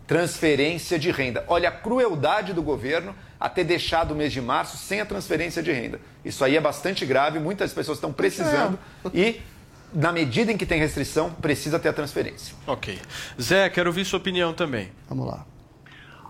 Speaker 9: Transferência de renda. Olha a crueldade do governo a ter deixado o mês de março sem a transferência de renda. Isso aí é bastante grave, muitas pessoas estão precisando e, na medida em que tem restrição, precisa ter a transferência.
Speaker 5: Ok. Zé, quero ouvir sua opinião também.
Speaker 8: Vamos lá.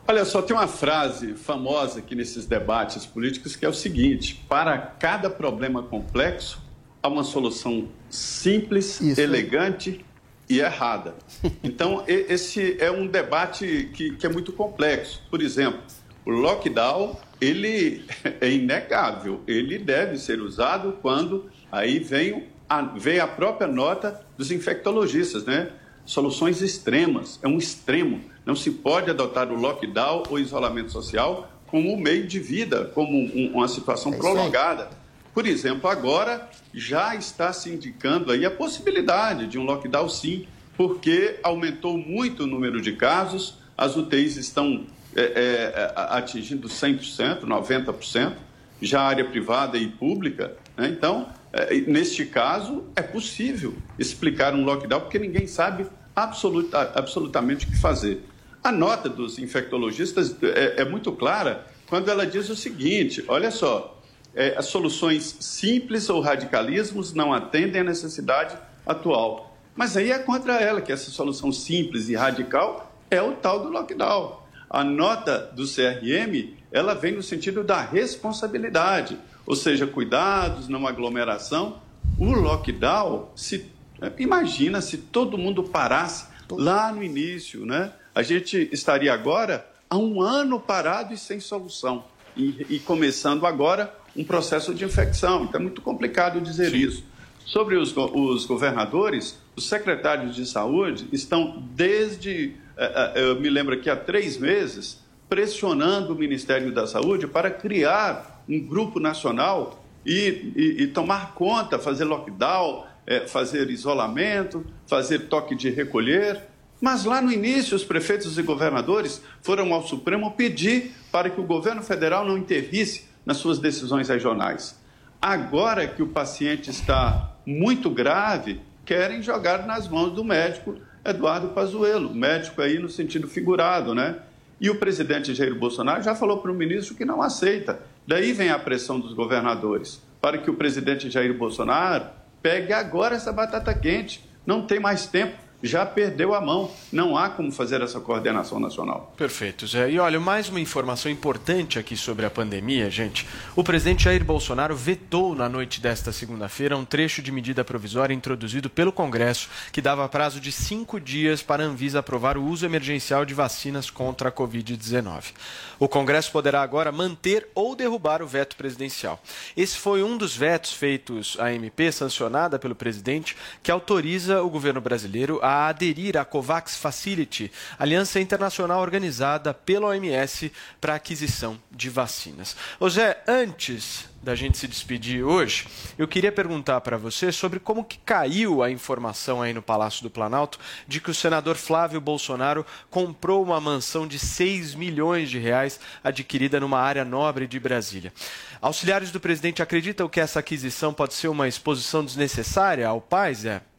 Speaker 10: Olha só, tem uma frase famosa aqui nesses debates políticos que é o seguinte: para cada problema complexo, há uma solução simples,
Speaker 8: Isso.
Speaker 10: elegante e errada. Então, esse é um debate que, que é muito complexo. Por exemplo, o lockdown, ele é inegável, ele deve ser usado quando aí vem a, vem a própria nota dos infectologistas, né? Soluções extremas, é um extremo. Não se pode adotar o lockdown ou isolamento social como um meio de vida, como um- uma situação prolongada. Por exemplo, agora já está se indicando aí a possibilidade de um lockdown sim, porque aumentou muito o número de casos, as UTIs estão é, é, atingindo 100%, 90%, já a área privada e pública. né? Então, é, neste caso, é possível explicar um lockdown, porque ninguém sabe absoluta- absolutamente o que fazer. A nota dos infectologistas é, é muito clara quando ela diz o seguinte: olha só, é, as soluções simples ou radicalismos não atendem à necessidade atual. Mas aí é contra ela que essa solução simples e radical é o tal do lockdown. A nota do CRM, ela vem no sentido da responsabilidade, ou seja, cuidados, não aglomeração. O lockdown, se imagina se todo mundo parasse lá no início, né? A gente estaria agora há um ano parado e sem solução e, e começando agora um processo de infecção. Então é muito complicado dizer isso. Sobre os, os governadores, os secretários de saúde estão desde, eh, eh, eu me lembro que há três meses, pressionando o Ministério da Saúde para criar um grupo nacional e, e- e tomar conta, fazer lockdown, eh, fazer isolamento, fazer toque de recolher. Mas lá no início, os prefeitos e governadores foram ao Supremo pedir para que o governo federal não intervisse nas suas decisões regionais. Agora que o paciente está muito grave, querem jogar nas mãos do médico Eduardo Pazuello, médico aí no sentido figurado, né? E o presidente Jair Bolsonaro já falou para o ministro que não aceita. Daí vem a pressão dos governadores para que o presidente Jair Bolsonaro pegue agora essa batata quente. Não tem mais tempo, já perdeu a mão. Não há como fazer essa coordenação nacional.
Speaker 5: Perfeito, Zé. E olha, mais uma informação importante aqui sobre a pandemia, gente. O presidente Jair Bolsonaro vetou na noite desta segunda-feira um trecho de medida provisória introduzido pelo Congresso que dava prazo de cinco dias para a Anvisa aprovar o uso emergencial de vacinas contra a Covid-19. O Congresso poderá agora manter ou derrubar o veto presidencial. Esse foi um dos vetos feitos à MP, sancionada pelo presidente, que autoriza o governo brasileiro a aderir à COVAX Facility, aliança internacional organizada pela OMS para a aquisição de vacinas. Ô Zé, antes da gente se despedir hoje, eu queria perguntar para você sobre como que caiu a informação aí no Palácio do Planalto de que o senador Flávio Bolsonaro comprou uma mansão de 6 milhões de reais adquirida numa área nobre de Brasília. Auxiliares do presidente acreditam que essa aquisição pode ser uma exposição desnecessária ao pai, Zé?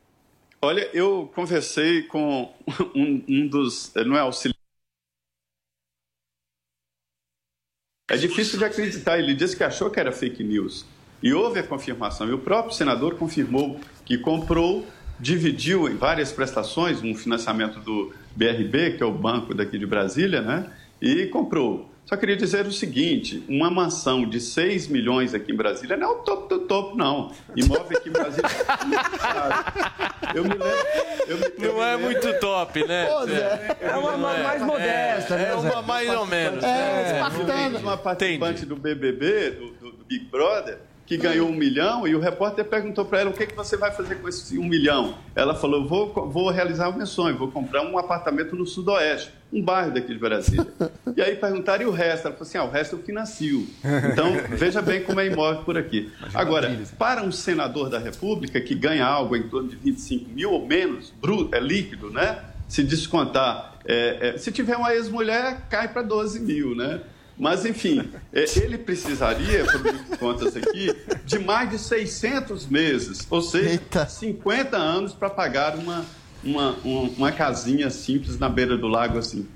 Speaker 10: Olha, eu conversei com um, um dos. Não é auxiliar. É difícil de acreditar. Ele disse que achou que era fake news. E houve a confirmação. E o próprio senador confirmou que comprou, dividiu em várias prestações um financiamento do BRB, que é o banco daqui de Brasília, né? E comprou. Só queria dizer o seguinte: uma mansão de 6 milhões aqui em Brasília não é o topo do topo, não. Imóvel aqui em Brasília. eu me lembro. Eu me, eu
Speaker 5: Não
Speaker 10: me
Speaker 5: é
Speaker 10: lembro-
Speaker 5: muito top, né?
Speaker 10: Pô,
Speaker 5: Zé?
Speaker 10: Zé,
Speaker 7: É uma
Speaker 5: Não
Speaker 7: mais modesta,
Speaker 5: é,
Speaker 7: né,
Speaker 5: É uma mais ou menos.
Speaker 10: É,
Speaker 5: né?
Speaker 10: uma participante do BBB, do, do- do Big Brother, que ganhou um milhão e o repórter perguntou para ela o que, que você vai fazer com esse um milhão. Ela falou: vou, vou realizar o meu sonho, vou comprar um apartamento no Sudoeste, um bairro daqui de Brasília. E aí perguntaram e o resto? Ela falou assim: ah, o resto eu financio. Então, veja bem como é imóvel por aqui. Agora, para um senador da República que ganha algo em torno de 25 mil ou menos, bruto, é líquido, né? Se descontar, é, é, se tiver uma ex-mulher, cai para 12 mil, né? Mas, enfim, é, ele precisaria, por minhas contas aqui, de mais de 600 meses, ou seja, 50 anos para pagar uma, uma, um- uma casinha simples na beira do lago assim.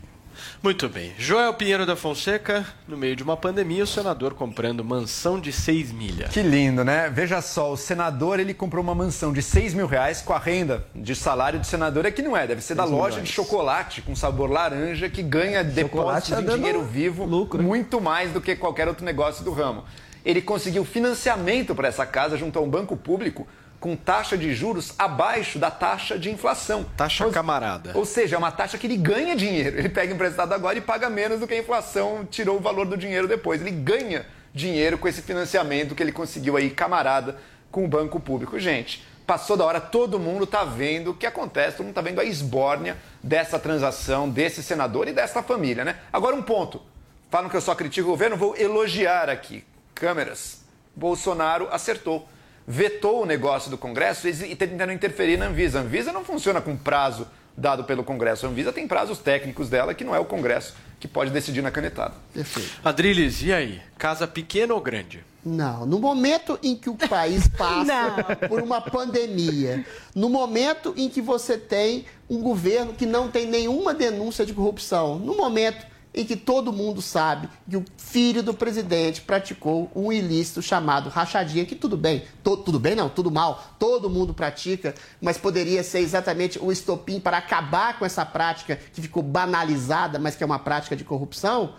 Speaker 5: Muito bem. Joel Pinheiro da Fonseca, no meio de uma pandemia, o senador comprando mansão de 6 milhas.
Speaker 9: Que lindo, né? Veja só, o senador ele comprou uma mansão de 6 mil reais com a renda de salário do senador. É que não é, deve ser da
Speaker 13: 6
Speaker 9: loja
Speaker 13: milhões.
Speaker 9: de chocolate com sabor laranja que ganha depósitos
Speaker 13: tá
Speaker 9: em dinheiro vivo muito mais do que qualquer outro negócio do ramo. Ele conseguiu financiamento para essa casa junto a um banco público com taxa de juros abaixo da taxa de inflação.
Speaker 5: Taxa
Speaker 9: ou,
Speaker 5: camarada.
Speaker 9: Ou seja, é uma taxa que ele ganha dinheiro. Ele pega emprestado agora e paga menos do que a inflação tirou o valor do dinheiro depois. Ele ganha dinheiro com esse financiamento que ele conseguiu aí, camarada, com o banco público. Gente, passou da hora, todo mundo está vendo o que acontece, todo mundo está vendo a esbórnia dessa transação, desse senador e dessa família, né? Agora um ponto. Falam que eu só critico o governo, vou elogiar aqui. Câmeras. Bolsonaro acertou. Vetou o negócio do Congresso e tentando interferir na Anvisa. A Anvisa não funciona com prazo dado pelo Congresso. A Anvisa tem prazos técnicos dela que não é o Congresso que pode decidir na canetada.
Speaker 8: Perfeito.
Speaker 5: Adriles, e aí? Casa pequena ou grande?
Speaker 8: Não, no momento em que o país passa por uma pandemia, no momento em que você tem um governo que não tem nenhuma denúncia de corrupção, no momento em que todo mundo sabe que o filho do presidente praticou um ilícito chamado rachadinha, que tudo bem, to, tudo bem não, tudo mal, todo mundo pratica, mas poderia ser exatamente o estopim para acabar com essa prática que ficou banalizada, mas que é uma prática de corrupção.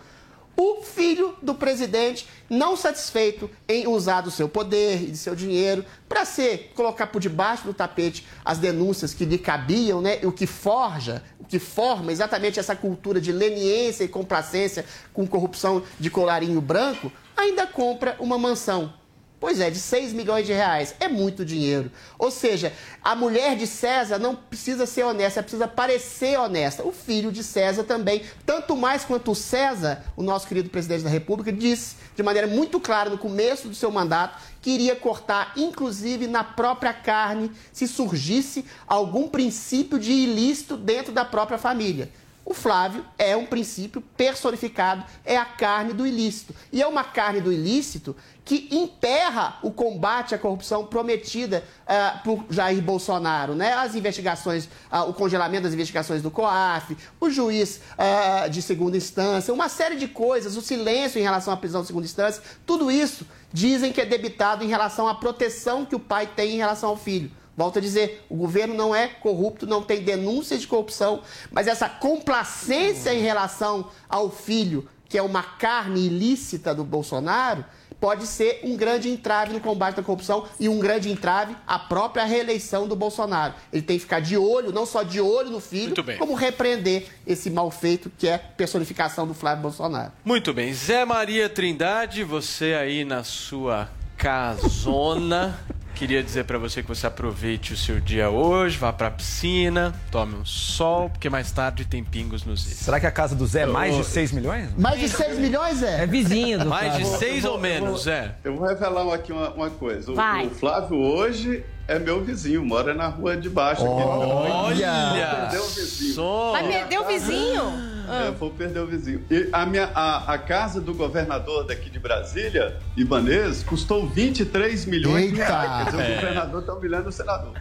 Speaker 8: O filho do presidente, não satisfeito em usar do seu poder e de seu dinheiro para ser colocar por debaixo do tapete as denúncias que lhe cabiam, né? O que forja, o que forma exatamente essa cultura de leniência e complacência com corrupção de colarinho branco, ainda compra uma mansão Pois é, de 6 milhões de reais. É muito dinheiro. Ou seja, a mulher de César não precisa ser honesta, ela precisa parecer honesta. O filho de César também. Tanto mais quanto o César, o nosso querido presidente da República, disse de maneira muito clara no começo do seu mandato que iria cortar, inclusive na própria carne, se surgisse algum princípio de ilícito dentro da própria família. O Flávio é um princípio personificado, é a carne do ilícito. E é uma carne do ilícito que emperra o combate à corrupção prometida uh, por Jair Bolsonaro. Né? As investigações, uh, o congelamento das investigações do COAF, o juiz uh, de segunda instância, uma série de coisas, o silêncio em relação à prisão de segunda instância, tudo isso dizem que é debitado em relação à proteção que o pai tem em relação ao filho. Volto a dizer, o governo não é corrupto, não tem denúncias de corrupção, mas essa complacência em relação ao filho, que é uma carne ilícita do Bolsonaro, pode ser um grande entrave no combate à corrupção e um grande entrave à própria reeleição do Bolsonaro. Ele tem que ficar de olho, não só de olho no filho, como repreender esse mal feito que é personificação do Flávio Bolsonaro.
Speaker 5: Muito bem. Zé Maria Trindade, você aí na sua casona. Queria dizer para você que você aproveite o seu dia hoje, vá para a piscina, tome um sol, porque mais tarde tem pingos nos is.
Speaker 9: Será que a casa do Zé é mais de 6 milhões?
Speaker 8: Mais de 6 milhões, Zé?
Speaker 13: É vizinho do
Speaker 5: Mais de
Speaker 10: Eu
Speaker 5: 6
Speaker 10: vou-
Speaker 5: ou menos, Zé?
Speaker 10: Eu vou revelar aqui uma, uma coisa. O,
Speaker 6: Vai.
Speaker 10: o Flávio hoje é meu vizinho, mora na rua de baixo aqui.
Speaker 5: Olha!
Speaker 10: Perdeu o vizinho.
Speaker 5: Só.
Speaker 6: Vai perder o vizinho?
Speaker 10: É, vou perder o vizinho. E a, minha, a, a casa do governador daqui de Brasília, Ibanês, custou 23 milhões de
Speaker 8: Eita!
Speaker 10: reais. Quer dizer,
Speaker 5: É.
Speaker 10: o governador está humilhando o senador.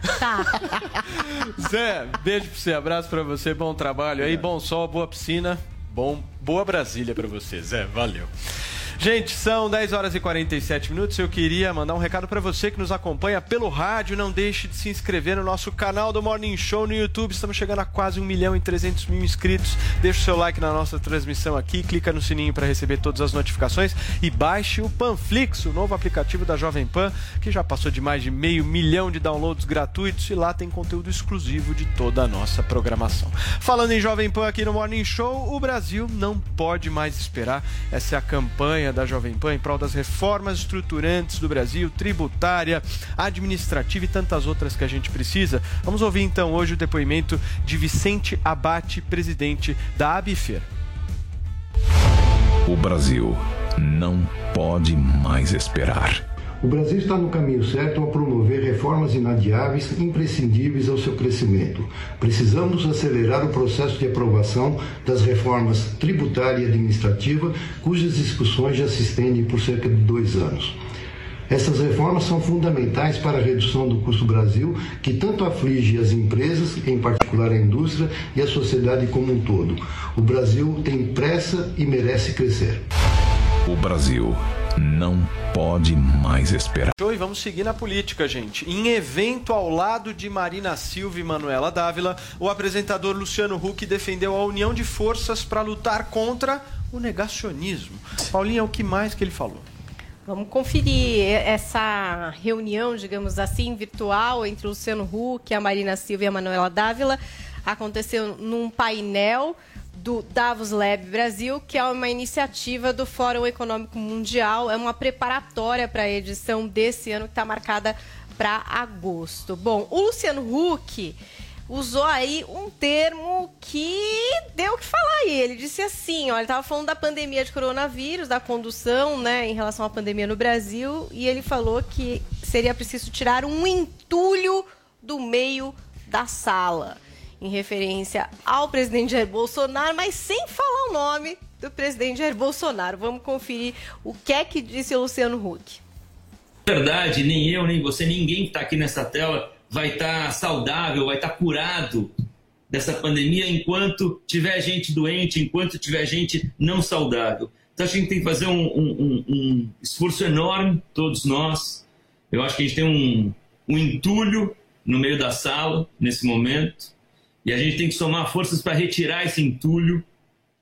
Speaker 5: Zé, beijo pra você, abraço pra você, bom trabalho aí, bom sol, boa piscina, bom, boa Brasília pra você, Zé, valeu. Gente, são 10 horas e 47 minutos. Eu queria mandar um recado para você que nos acompanha pelo rádio. Não deixe de se inscrever no nosso canal do Morning Show no YouTube. Estamos chegando a quase 1 milhão e 300 mil inscritos. Deixe o seu like na nossa transmissão aqui, clica no sininho para receber todas as notificações e baixe o Panflix, o novo aplicativo da Jovem Pan, que já passou de mais de meio milhão de downloads gratuitos e lá tem conteúdo exclusivo de toda a nossa programação. Falando em Jovem Pan aqui no Morning Show, o Brasil não pode mais esperar. Essa é a campanha da Jovem Pan em prol das reformas estruturantes do Brasil, tributária, administrativa e tantas outras que a gente precisa. Vamos ouvir então hoje o depoimento de Vicente Abate, presidente da Abifer.
Speaker 14: O Brasil não pode mais esperar.
Speaker 15: O Brasil está no caminho certo ao promover reformas inadiáveis imprescindíveis ao seu crescimento. Precisamos acelerar o processo de aprovação das reformas tributária e administrativa, cujas discussões já se estendem por cerca de dois anos. Essas reformas são fundamentais para a redução do custo Brasil, que tanto aflige as empresas, em particular a indústria, e a sociedade como um todo. O Brasil tem pressa e merece crescer.
Speaker 14: O Brasil não pode mais esperar.
Speaker 5: Show, e vamos seguir na política, gente. Em evento ao lado de Marina Silva e Manuela Dávila, o apresentador Luciano Huck defendeu a união de forças para lutar contra o negacionismo. Paulinha, o que mais que ele falou?
Speaker 6: Vamos conferir essa reunião, digamos assim, virtual entre o Luciano Huck, a Marina Silva e a Manuela Dávila. Aconteceu num painel do Davos Lab Brasil, que é uma iniciativa do Fórum Econômico Mundial, é uma preparatória para a edição desse ano que está marcada para agosto. Bom, o Luciano Huck usou aí um termo que deu o que falar aí. Ele disse assim, ele estava falando da pandemia de coronavírus, da condução, né, em relação à pandemia no Brasil, e ele falou que seria preciso tirar um entulho do meio da sala em referência ao presidente Jair Bolsonaro, mas sem falar o nome do presidente Jair Bolsonaro. Vamos conferir o que é que disse o Luciano Huck.
Speaker 13: Verdade, nem eu, nem você, ninguém que está aqui nessa tela vai estar tá saudável, vai estar tá curado dessa pandemia enquanto tiver gente doente, enquanto tiver gente não saudável. Então a gente tem que fazer um, um, um esforço enorme, todos nós. Eu acho que a gente tem um, um entulho no meio da sala nesse momento e a gente tem que somar forças para retirar esse entulho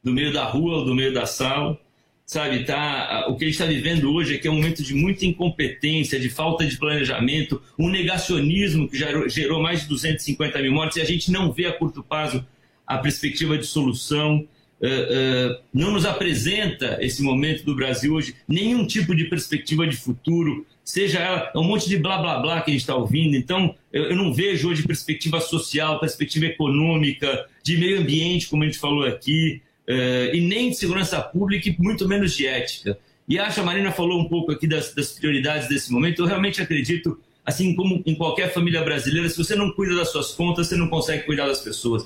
Speaker 13: do meio da rua ou do meio da sala. Sabe, tá, o que a gente está vivendo hoje é que é um momento de muita incompetência, de falta de planejamento, um negacionismo que gerou, gerou mais de 250 mil mortes e a gente não vê a curto prazo a perspectiva de solução. Uh, uh, não nos apresenta esse momento do Brasil hoje nenhum tipo de perspectiva de futuro, seja ela, é um monte de blá blá blá que a gente está ouvindo. Então, eu, não vejo hoje perspectiva social, perspectiva econômica, de meio ambiente, como a gente falou aqui, uh, e nem de segurança pública e muito menos de ética. E acho, a Marina falou um pouco aqui das, das prioridades desse momento, eu realmente acredito assim como em qualquer família brasileira, se você não cuida das suas contas, você não consegue cuidar das pessoas.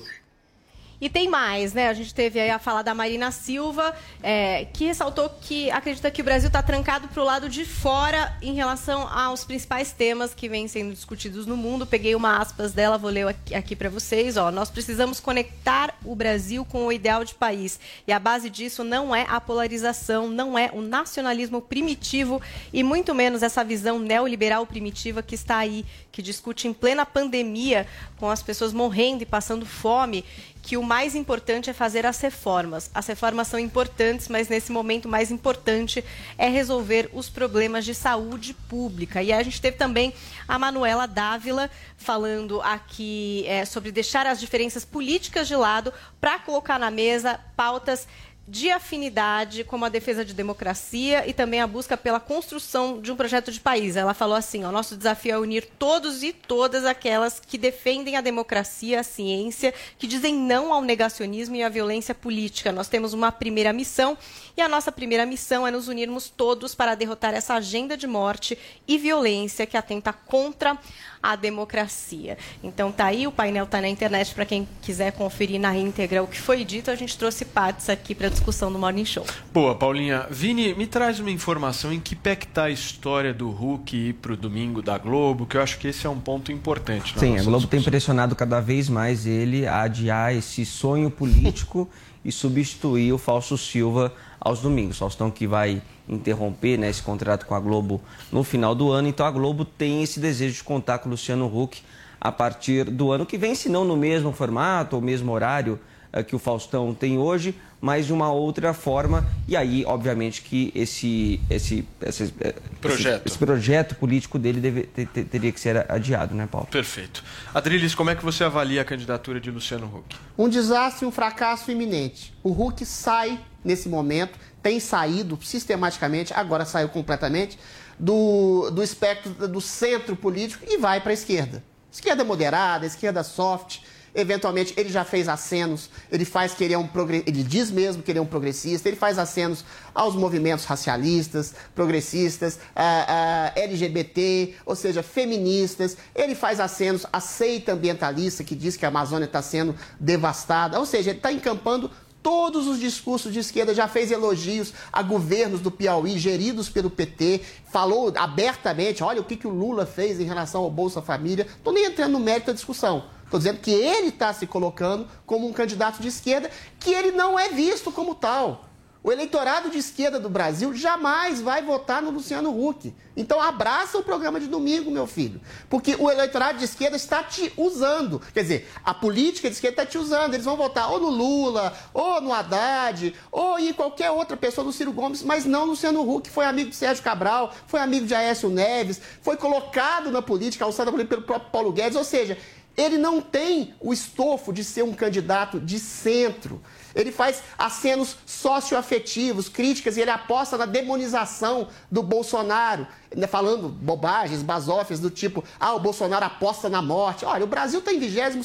Speaker 6: E tem mais, né? A gente teve aí a fala da Marina Silva, é, que ressaltou que acredita que o Brasil está trancado para o lado de fora em relação aos principais temas que vêm sendo discutidos no mundo. Peguei uma aspas dela, vou ler aqui, aqui para vocês. Ó, Nós precisamos conectar o Brasil com o ideal de país. E a base disso não é a polarização, não é o nacionalismo primitivo e muito menos essa visão neoliberal primitiva que está aí, que discute em plena pandemia, com as pessoas morrendo e passando fome que o mais importante é fazer as reformas. As reformas são importantes, mas nesse momento o mais importante é resolver os problemas de saúde pública. E a gente teve também a Manuela Dávila falando aqui é, sobre deixar as diferenças políticas de lado para colocar na mesa pautas de afinidade, como a defesa de democracia e também a busca pela construção de um projeto de país. Ela falou assim: o nosso desafio é unir todos e todas aquelas que defendem a democracia, a ciência, que dizem não ao negacionismo e à violência política. Nós temos uma primeira missão e a nossa primeira missão é nos unirmos todos para derrotar essa agenda de morte e violência que atenta contra a democracia. Então tá aí, o painel tá na internet para quem quiser conferir na íntegra o que foi dito. A gente trouxe partes aqui para discussão do Morning Show.
Speaker 5: Boa, Paulinha. Vini, me traz uma informação em que pé que tá a história do Hulk ir pro domingo da Globo, que eu acho que esse é um ponto importante.
Speaker 7: Sim, a Globo discussão. tem pressionado cada vez mais ele a adiar esse sonho político e substituir o Falso Silva aos domingos. Faustão que vai interromper né, esse contrato com a Globo no final do ano. Então a Globo tem esse desejo de contar com o Luciano Huck a partir do ano que vem, se não no mesmo formato ou mesmo horário uh, que o Faustão tem hoje, mas de uma outra forma. E aí, obviamente, que esse, esse, esse,
Speaker 5: projeto.
Speaker 7: esse, esse projeto político dele deve, ter, ter, teria que ser adiado, né, Paulo?
Speaker 5: Perfeito. Adriles, como é que você avalia a candidatura de Luciano Huck?
Speaker 8: Um desastre e um fracasso iminente. O Huck sai nesse momento, tem saído sistematicamente, agora saiu completamente, do, do espectro do centro político e vai para a esquerda. Esquerda moderada, esquerda soft. Eventualmente, ele já fez acenos, ele faz que ele é um ele diz mesmo que ele é um progressista, ele faz acenos aos movimentos racialistas, progressistas, a, a LGBT, ou seja, feministas. Ele faz acenos à seita ambientalista que diz que a Amazônia está sendo devastada. Ou seja, ele está encampando todos os discursos de esquerda, já fez elogios a governos do Piauí geridos pelo PT, falou abertamente, olha o que, que o Lula fez em relação ao Bolsa Família. Estou nem entrando no mérito da discussão. Estou dizendo que ele está se colocando como um candidato de esquerda, que ele não é visto como tal. O eleitorado de esquerda do Brasil jamais vai votar no Luciano Huck. Então abraça o programa de domingo, meu filho. Porque o eleitorado de esquerda está te usando. Quer dizer, a política de esquerda está te usando. Eles vão votar ou no Lula, ou no Haddad, ou em qualquer outra pessoa do Ciro Gomes, mas não Luciano Huck, foi amigo de Sérgio Cabral, foi amigo de Aécio Neves, foi colocado na política, alçado pelo próprio Paulo Guedes. Ou seja, ele não tem o estofo de ser um candidato de centro. Ele faz acenos socioafetivos, críticas, e ele aposta na demonização do Bolsonaro, né, falando bobagens, basófias do tipo, ah, o Bolsonaro aposta na morte. Olha, o Brasil está em 22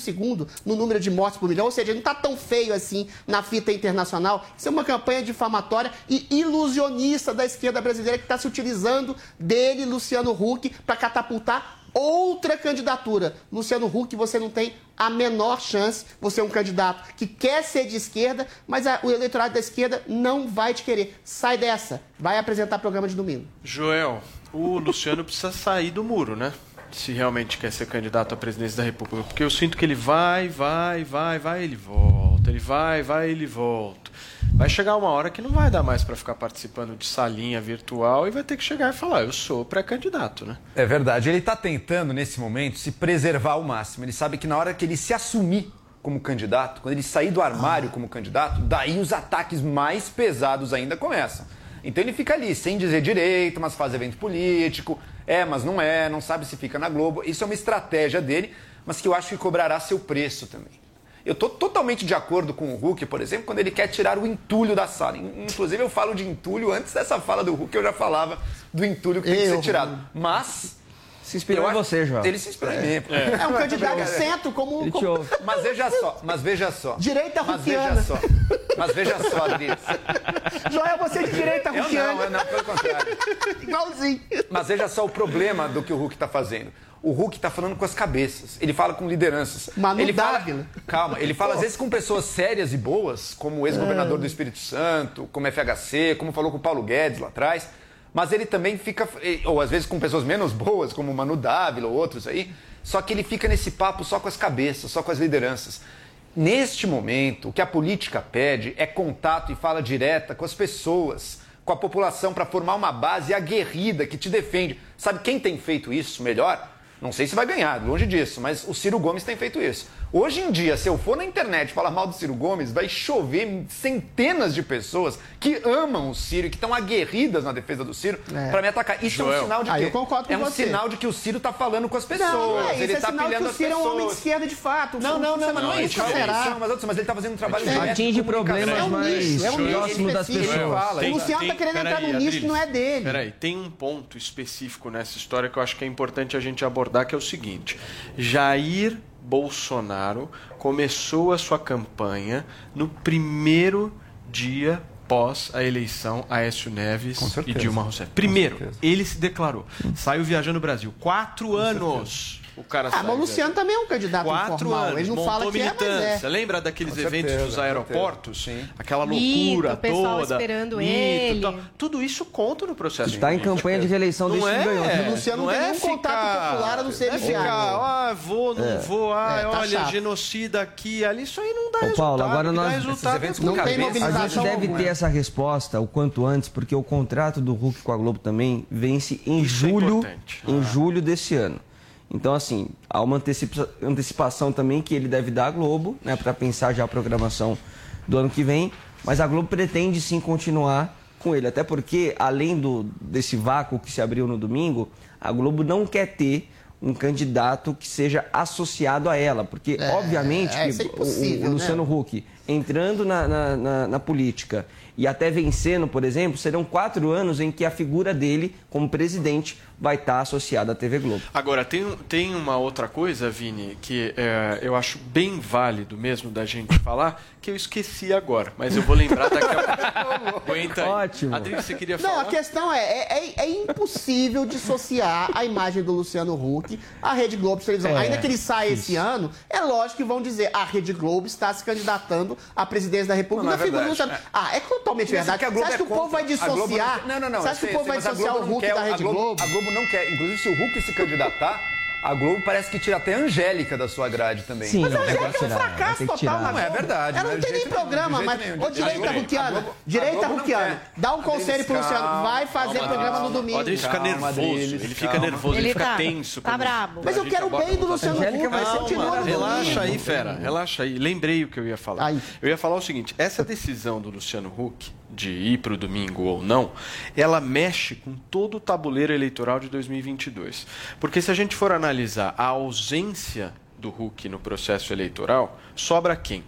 Speaker 8: no número de mortes por milhão, ou seja, não está tão feio assim na fita internacional. Isso é uma campanha difamatória e ilusionista da esquerda brasileira que está se utilizando dele, Luciano Huck, para catapultar outra candidatura. Luciano Huck, você não tem a menor chance. Você é um candidato que quer ser de esquerda, mas a, o eleitorado da esquerda não vai te querer. Sai dessa. Vai apresentar programa de domingo.
Speaker 5: Joel, o Luciano precisa sair do muro, né? Se realmente quer ser candidato à presidência da República. Porque eu sinto que ele vai, vai, vai, vai, ele volta. Ele vai, vai, ele volta. Vai chegar uma hora que não vai dar mais para ficar participando de salinha virtual e vai ter que chegar e falar: eu sou pré-candidato, né?
Speaker 9: É verdade. Ele está tentando, nesse momento, se preservar ao máximo. Ele sabe que na hora que ele se assumir como candidato, quando ele sair do armário como candidato, daí os ataques mais pesados ainda começam. Então ele fica ali, sem dizer direito, mas faz evento político, é, mas não é, não sabe se fica na Globo. Isso é uma estratégia dele, mas que eu acho que cobrará seu preço também. Eu estou totalmente de acordo com o Hulk, por exemplo, quando ele quer tirar o entulho da sala. Inclusive, eu falo de entulho, antes dessa fala do Hulk, eu já falava do entulho que tem que ser tirado. Mas.
Speaker 7: Se inspirou em você, João.
Speaker 9: Ele se inspirou em mim.
Speaker 8: É, é um candidato de centro, como.
Speaker 7: Ele te
Speaker 8: como...
Speaker 7: ouve.
Speaker 9: Mas veja só, mas veja só.
Speaker 8: Direita
Speaker 9: Mas
Speaker 8: ruquiana.
Speaker 9: veja só. Mas veja só, Adriles.
Speaker 8: Joel, você de direita
Speaker 9: Eu
Speaker 8: ruquiana.
Speaker 9: não, eu não, pelo contrário.
Speaker 8: Igualzinho.
Speaker 9: Mas veja só o problema do que o Hulk está fazendo. O Hulk está falando com as cabeças. Ele fala com lideranças.
Speaker 8: Manu
Speaker 9: ele fala, calma, ele fala às vezes com pessoas sérias e boas, como o ex-governador do Espírito Santo, como FHC, como falou com o Paulo Guedes lá atrás. Mas ele também fica, ou às vezes com pessoas menos boas, como o Manu Dávila ou outros aí. Só que ele fica nesse papo só com as cabeças, só com as lideranças. Neste momento, o que a política pede é contato e fala direta com as pessoas, com a população, para formar uma base aguerrida que te defende. Sabe quem tem feito isso melhor? Não sei se vai ganhar, longe disso, mas o Ciro Gomes tem feito isso. Hoje em dia, se eu for na internet falar mal do Ciro Gomes, vai chover centenas de pessoas que amam o Ciro e que estão aguerridas na defesa do Ciro
Speaker 8: É.
Speaker 9: para me atacar. Isso é
Speaker 5: Joel.
Speaker 9: um sinal de
Speaker 8: Ah,
Speaker 9: quê?
Speaker 8: eu concordo com
Speaker 9: é um
Speaker 8: você.
Speaker 9: sinal de que o Ciro tá falando com as pessoas.
Speaker 8: Não, não é,
Speaker 9: ele
Speaker 8: isso é
Speaker 9: tá
Speaker 8: sinal que o Ciro é um homem de esquerda de fato.
Speaker 9: Não, não, não, mas não é isso.
Speaker 8: Será.
Speaker 9: Não, mas, mas ele tá fazendo um trabalho
Speaker 8: É,
Speaker 7: atinge
Speaker 9: de comunicação.
Speaker 7: problemas
Speaker 8: É um
Speaker 7: mais
Speaker 8: nicho, é um nicho
Speaker 7: próximo das pessoas.
Speaker 9: Fala,
Speaker 8: O? Luciano tá querendo entrar num nicho que não é dele.
Speaker 5: Peraí, tem um ponto específico nessa história que eu acho que é importante a gente abordar, que é o seguinte: Jair Bolsonaro começou a sua campanha no primeiro dia pós a eleição Aécio Neves
Speaker 9: Com
Speaker 5: e
Speaker 9: certeza.
Speaker 5: Dilma Rousseff. Primeiro,
Speaker 9: certeza.
Speaker 5: ele se declarou, saiu viajando o Brasil. Quatro anos o cara
Speaker 8: Ah,
Speaker 5: saiu
Speaker 8: mas o Luciano também é um candidato
Speaker 5: Quatro
Speaker 8: informal.
Speaker 5: anos,
Speaker 8: Ele não fala que é, mas
Speaker 5: militância.
Speaker 8: é.
Speaker 5: Lembra daqueles
Speaker 9: Com
Speaker 5: eventos
Speaker 9: certeza,
Speaker 5: dos aeroportos?
Speaker 9: certeza.
Speaker 5: Aquela
Speaker 6: Mito,
Speaker 5: loucura
Speaker 6: o pessoal
Speaker 5: toda.
Speaker 6: esperando
Speaker 5: Mito,
Speaker 6: ele.
Speaker 5: tal. Tudo isso conta no processo.
Speaker 7: Está em campanha de reeleição
Speaker 5: Não
Speaker 7: desde
Speaker 5: é,
Speaker 7: ganhou.
Speaker 8: O Luciano não tem nenhum contato popular a não ser
Speaker 5: não é ficar, ah, vou, não vou, ah,
Speaker 8: É, tá
Speaker 5: olha,
Speaker 8: chato.
Speaker 5: genocida aqui, ali, isso aí não dá
Speaker 7: Ô,
Speaker 5: resultado.
Speaker 7: Paulo, agora nós-
Speaker 5: resultado
Speaker 9: eventos
Speaker 5: é
Speaker 8: Não tem.
Speaker 7: A gente deve ter essa resposta o quanto antes, porque o contrato do Hulk com a Globo também vence em
Speaker 5: é
Speaker 7: julho, em julho desse ano. Então, assim, há uma antecipa- antecipação também que ele deve dar à Globo, né, para pensar já a programação do ano que vem. Mas a Globo pretende sim continuar com ele, até porque, além do, desse vácuo que se abriu no domingo, a Globo não quer ter um candidato que seja associado a ela, porque,
Speaker 8: É,
Speaker 7: obviamente,
Speaker 8: é, é
Speaker 7: o- o,
Speaker 8: né?
Speaker 7: Luciano Huck entrando na, na- na- na política e até vencendo, por exemplo, serão quatro anos em que a figura dele como presidente vai estar associada à TV Globo.
Speaker 5: Agora, tem, tem uma outra coisa, Vini, que é, eu acho bem válido mesmo da gente falar, que eu esqueci agora, mas eu vou lembrar daqui a pouco. Aguenta aí.
Speaker 7: Ótimo.
Speaker 5: Você queria
Speaker 8: Não,
Speaker 5: falar?
Speaker 8: a questão é, é, é- é impossível dissociar a imagem do Luciano Huck à Rede Globo de televisão.
Speaker 1: É,
Speaker 8: Ainda que ele saia esse ano, é lógico que vão dizer a Rede Globo está se candidatando à presidência da República
Speaker 9: Não, não é
Speaker 8: figura. Luciano. Ah, é totalmente verdade.
Speaker 9: que a Globo
Speaker 8: Você acha
Speaker 9: é
Speaker 8: que o povo vai.
Speaker 9: A
Speaker 8: dissociar?
Speaker 9: Não, não, não.
Speaker 8: Você
Speaker 9: eu
Speaker 8: acha que
Speaker 9: sei,
Speaker 8: o povo
Speaker 9: sei,
Speaker 8: vai
Speaker 9: a
Speaker 8: dissociar o
Speaker 9: não
Speaker 8: Huck
Speaker 9: quer-
Speaker 8: da
Speaker 9: a
Speaker 8: Rede
Speaker 9: Globo,
Speaker 8: Globo?
Speaker 9: A Globo não quer. Inclusive, se o Hulk se candidatar, A Globo parece que tira até a Angélica da sua grade também.
Speaker 8: Sim, Mas a Angélica é um fracasso total na
Speaker 9: Não é verdade.
Speaker 8: Ela
Speaker 9: né?
Speaker 8: não
Speaker 9: De
Speaker 8: tem nem programa, mas. Ô, direita. Ruquiana, direita Ruquiana, dá um conselho pro Luciano. Vai fazer programa no domingo.
Speaker 5: O Adriles fica nervoso. Ele fica nervoso, ele, fica
Speaker 6: tá-
Speaker 5: tenso.
Speaker 6: tá brabo.
Speaker 8: Mas eu quero o bem do
Speaker 5: no
Speaker 8: Luciano Huck.
Speaker 5: Relaxa aí, fera. Relaxa aí. Lembrei o que eu ia falar. Eu ia falar o seguinte: essa decisão do Luciano Huck de ir para o domingo ou não, ela mexe com todo o tabuleiro eleitoral de 2022. Porque se a gente for analisar a ausência do Huck no processo eleitoral, sobra quem?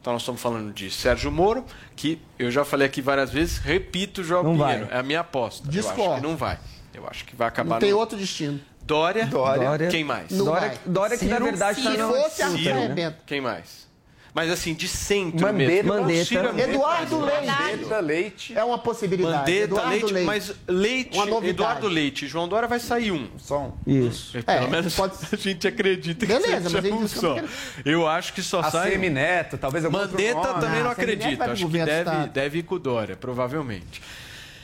Speaker 5: Então nós estamos falando de Sérgio Moro, que eu já falei aqui várias vezes, repito, João
Speaker 8: Não
Speaker 5: Pinheiro,
Speaker 8: vai.
Speaker 5: é a minha aposta. Eu
Speaker 8: Discordo.
Speaker 5: acho que não vai. Eu acho que vai acabar
Speaker 8: Não tem
Speaker 5: no-
Speaker 8: outro destino.
Speaker 5: Dória.
Speaker 7: Dória.
Speaker 5: Quem mais?
Speaker 8: Não
Speaker 7: Dória. Dória que na verdade
Speaker 8: se
Speaker 7: está
Speaker 8: fosse a
Speaker 5: Ciro.
Speaker 8: arrebenta.
Speaker 5: Quem mais? Mas assim, de centro
Speaker 9: Mandetta.
Speaker 5: mesmo.
Speaker 7: Mandetta.
Speaker 5: É
Speaker 8: Eduardo Leite.
Speaker 9: Mandetta, Leite.
Speaker 8: É uma possibilidade.
Speaker 5: Mandetta,
Speaker 8: Eduardo
Speaker 5: Leite,
Speaker 8: Leite.
Speaker 5: mas Leite. Eduardo Leite e João Dória vai sair um.
Speaker 9: Só um.
Speaker 7: Isso.
Speaker 5: Pelo
Speaker 8: É,
Speaker 5: menos
Speaker 8: pode-
Speaker 5: a gente acredita que
Speaker 8: Beleza,
Speaker 5: seja
Speaker 8: mas
Speaker 5: um
Speaker 8: que
Speaker 5: só.
Speaker 8: eu não
Speaker 5: acho que só
Speaker 9: A
Speaker 5: sai um.
Speaker 9: Semineto, talvez algum outro
Speaker 5: Mandetta também não
Speaker 8: Ah, vai pro
Speaker 5: Acho que deve, deve ir com o Dória, provavelmente.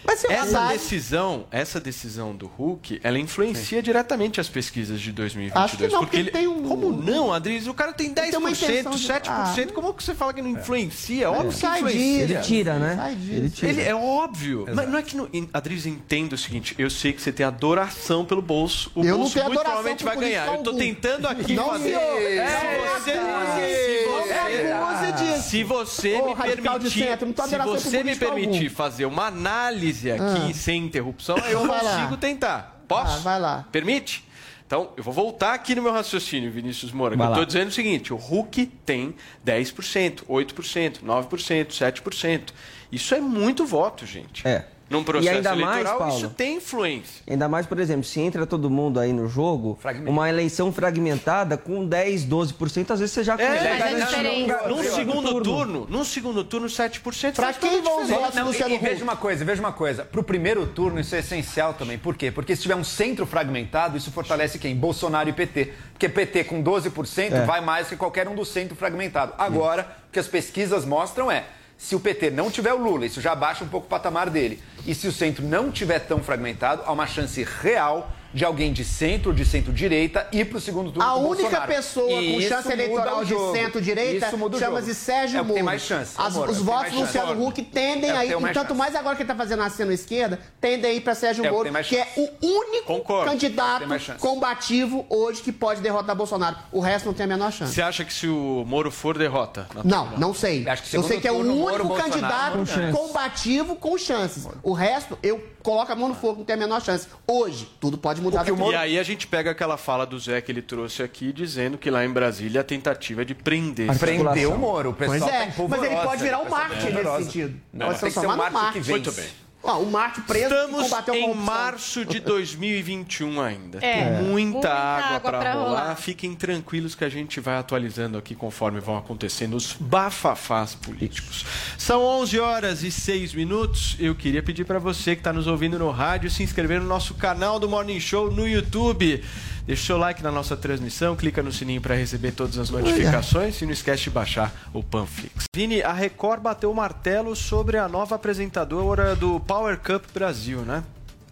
Speaker 8: Mas você
Speaker 5: Essa decisão, essa decisão do Hulk, ela influencia diretamente as pesquisas de 2022.
Speaker 8: Acho que não, porque
Speaker 5: ele
Speaker 8: tem um-
Speaker 5: Como não, Adriles? O cara tem 10%,
Speaker 8: tem uma intenção de-
Speaker 5: 7%. Como que você fala que não influencia? Óbvio que
Speaker 8: Sai
Speaker 5: influencia.
Speaker 7: Ele tira, né? Ele tira.
Speaker 5: Ele é óbvio. Mas não é que. Não, Adriles, entenda o seguinte: eu sei que você tem adoração pelo bolso. O
Speaker 8: Eu
Speaker 5: bolso muito provavelmente vai ganhar. Eu tô tentando aqui
Speaker 8: Não,
Speaker 5: fazer. Se
Speaker 8: Não
Speaker 5: você, se
Speaker 8: me acuse
Speaker 5: você,
Speaker 8: disso.
Speaker 5: se você me permitir, se você me permitir fazer uma análise aqui
Speaker 8: Ah.
Speaker 5: sem interrupção, eu
Speaker 8: Vai lá.
Speaker 5: consigo tentar. Posso?
Speaker 8: Ah, vai lá.
Speaker 5: Permite? Então, eu vou voltar aqui no meu raciocínio, Vinícius Moura. Eu
Speaker 7: lá.
Speaker 5: estou dizendo o seguinte: o Hulk tem 10%, 8%, 9%, 7%. Isso é muito voto, gente.
Speaker 7: É.
Speaker 5: Num
Speaker 7: E
Speaker 5: processo
Speaker 7: ainda mais,
Speaker 5: eleitoral,
Speaker 7: Paulo,
Speaker 5: isso tem influência.
Speaker 7: Ainda mais, por exemplo, se entra todo mundo aí no jogo, uma eleição fragmentada com 10, 12%, às vezes você já consegue
Speaker 5: É,
Speaker 7: garantir
Speaker 6: diferença.
Speaker 7: um-
Speaker 5: num
Speaker 7: um
Speaker 5: segundo turno, num segundo turno, 7%.
Speaker 8: Pra
Speaker 5: faz
Speaker 8: quem vão
Speaker 9: e,
Speaker 8: Luciano
Speaker 9: e veja uma coisa, veja uma coisa. Pro primeiro turno isso é essencial também. Por quê? Porque se tiver um centro fragmentado, isso fortalece quem? Bolsonaro e PT. Porque PT com 12%
Speaker 7: É.
Speaker 9: vai mais que qualquer um do centro fragmentado. Agora, o que as pesquisas mostram é, se o PT não tiver o Lula, isso já baixa um pouco o patamar dele. E se o centro não tiver tão fragmentado, há uma chance real de alguém de centro ou de centro-direita ir para o segundo turno
Speaker 8: A única
Speaker 9: Bolsonaro.
Speaker 8: pessoa
Speaker 9: E
Speaker 8: com chance eleitoral de centro-direita chama-se. Sérgio
Speaker 9: É o que tem
Speaker 8: Moro.
Speaker 9: mais chance.
Speaker 8: As-
Speaker 9: Moro, é
Speaker 8: os votos do. Luciano Huck tendem
Speaker 9: É o que
Speaker 8: a ir,
Speaker 9: tem
Speaker 8: e tanto mais agora que ele está fazendo a cena esquerda, tendem a ir para Sérgio
Speaker 9: É
Speaker 8: Moro, que é
Speaker 9: chance.
Speaker 8: o único
Speaker 5: Concordo.
Speaker 8: candidato combativo hoje que pode derrotar Bolsonaro. O resto não tem a menor chance.
Speaker 5: Você acha que se o Moro for, derrota?
Speaker 8: Não, não sei.
Speaker 9: Acho que
Speaker 8: eu sei que é o
Speaker 9: Moro,
Speaker 8: único
Speaker 9: Bolsonaro,
Speaker 8: candidato combativo com chances. O resto, eu coloco a mão no fogo, não tem a menor chance. Hoje, tudo pode mudar. daqui.
Speaker 5: E aí a gente pega aquela fala do Zé que ele trouxe aqui, dizendo que lá em Brasília a tentativa é de prender. esse
Speaker 9: Prendeu o Moro. O pessoal
Speaker 8: Pois
Speaker 9: tá
Speaker 8: é,
Speaker 9: em
Speaker 8: mas ele pode virar
Speaker 9: o
Speaker 8: um
Speaker 9: tá
Speaker 8: Marte nesse sentido.
Speaker 9: Não,
Speaker 8: pode
Speaker 9: ser um
Speaker 8: transformar no
Speaker 9: Marte que vence.
Speaker 5: Muito bem.
Speaker 8: Ó, um Marte preso
Speaker 5: Estamos
Speaker 8: combateu
Speaker 5: em março de 2021 ainda.
Speaker 6: É.
Speaker 5: Tem muita,
Speaker 6: Muita
Speaker 5: água,
Speaker 6: água
Speaker 5: para
Speaker 6: pra
Speaker 5: rolar.
Speaker 6: rolar.
Speaker 5: Fiquem tranquilos que a gente vai atualizando aqui conforme vão acontecendo os bafafás políticos. São 11 horas e 6 minutos. Eu queria pedir para você que está nos ouvindo no rádio se inscrever no nosso canal do Morning Show no YouTube. Deixa o seu like na nossa transmissão, clica no sininho para receber todas as notificações e não esquece de baixar o Panflix. Vini, a Record bateu o martelo sobre a nova apresentadora do Power Cup Brasil, né?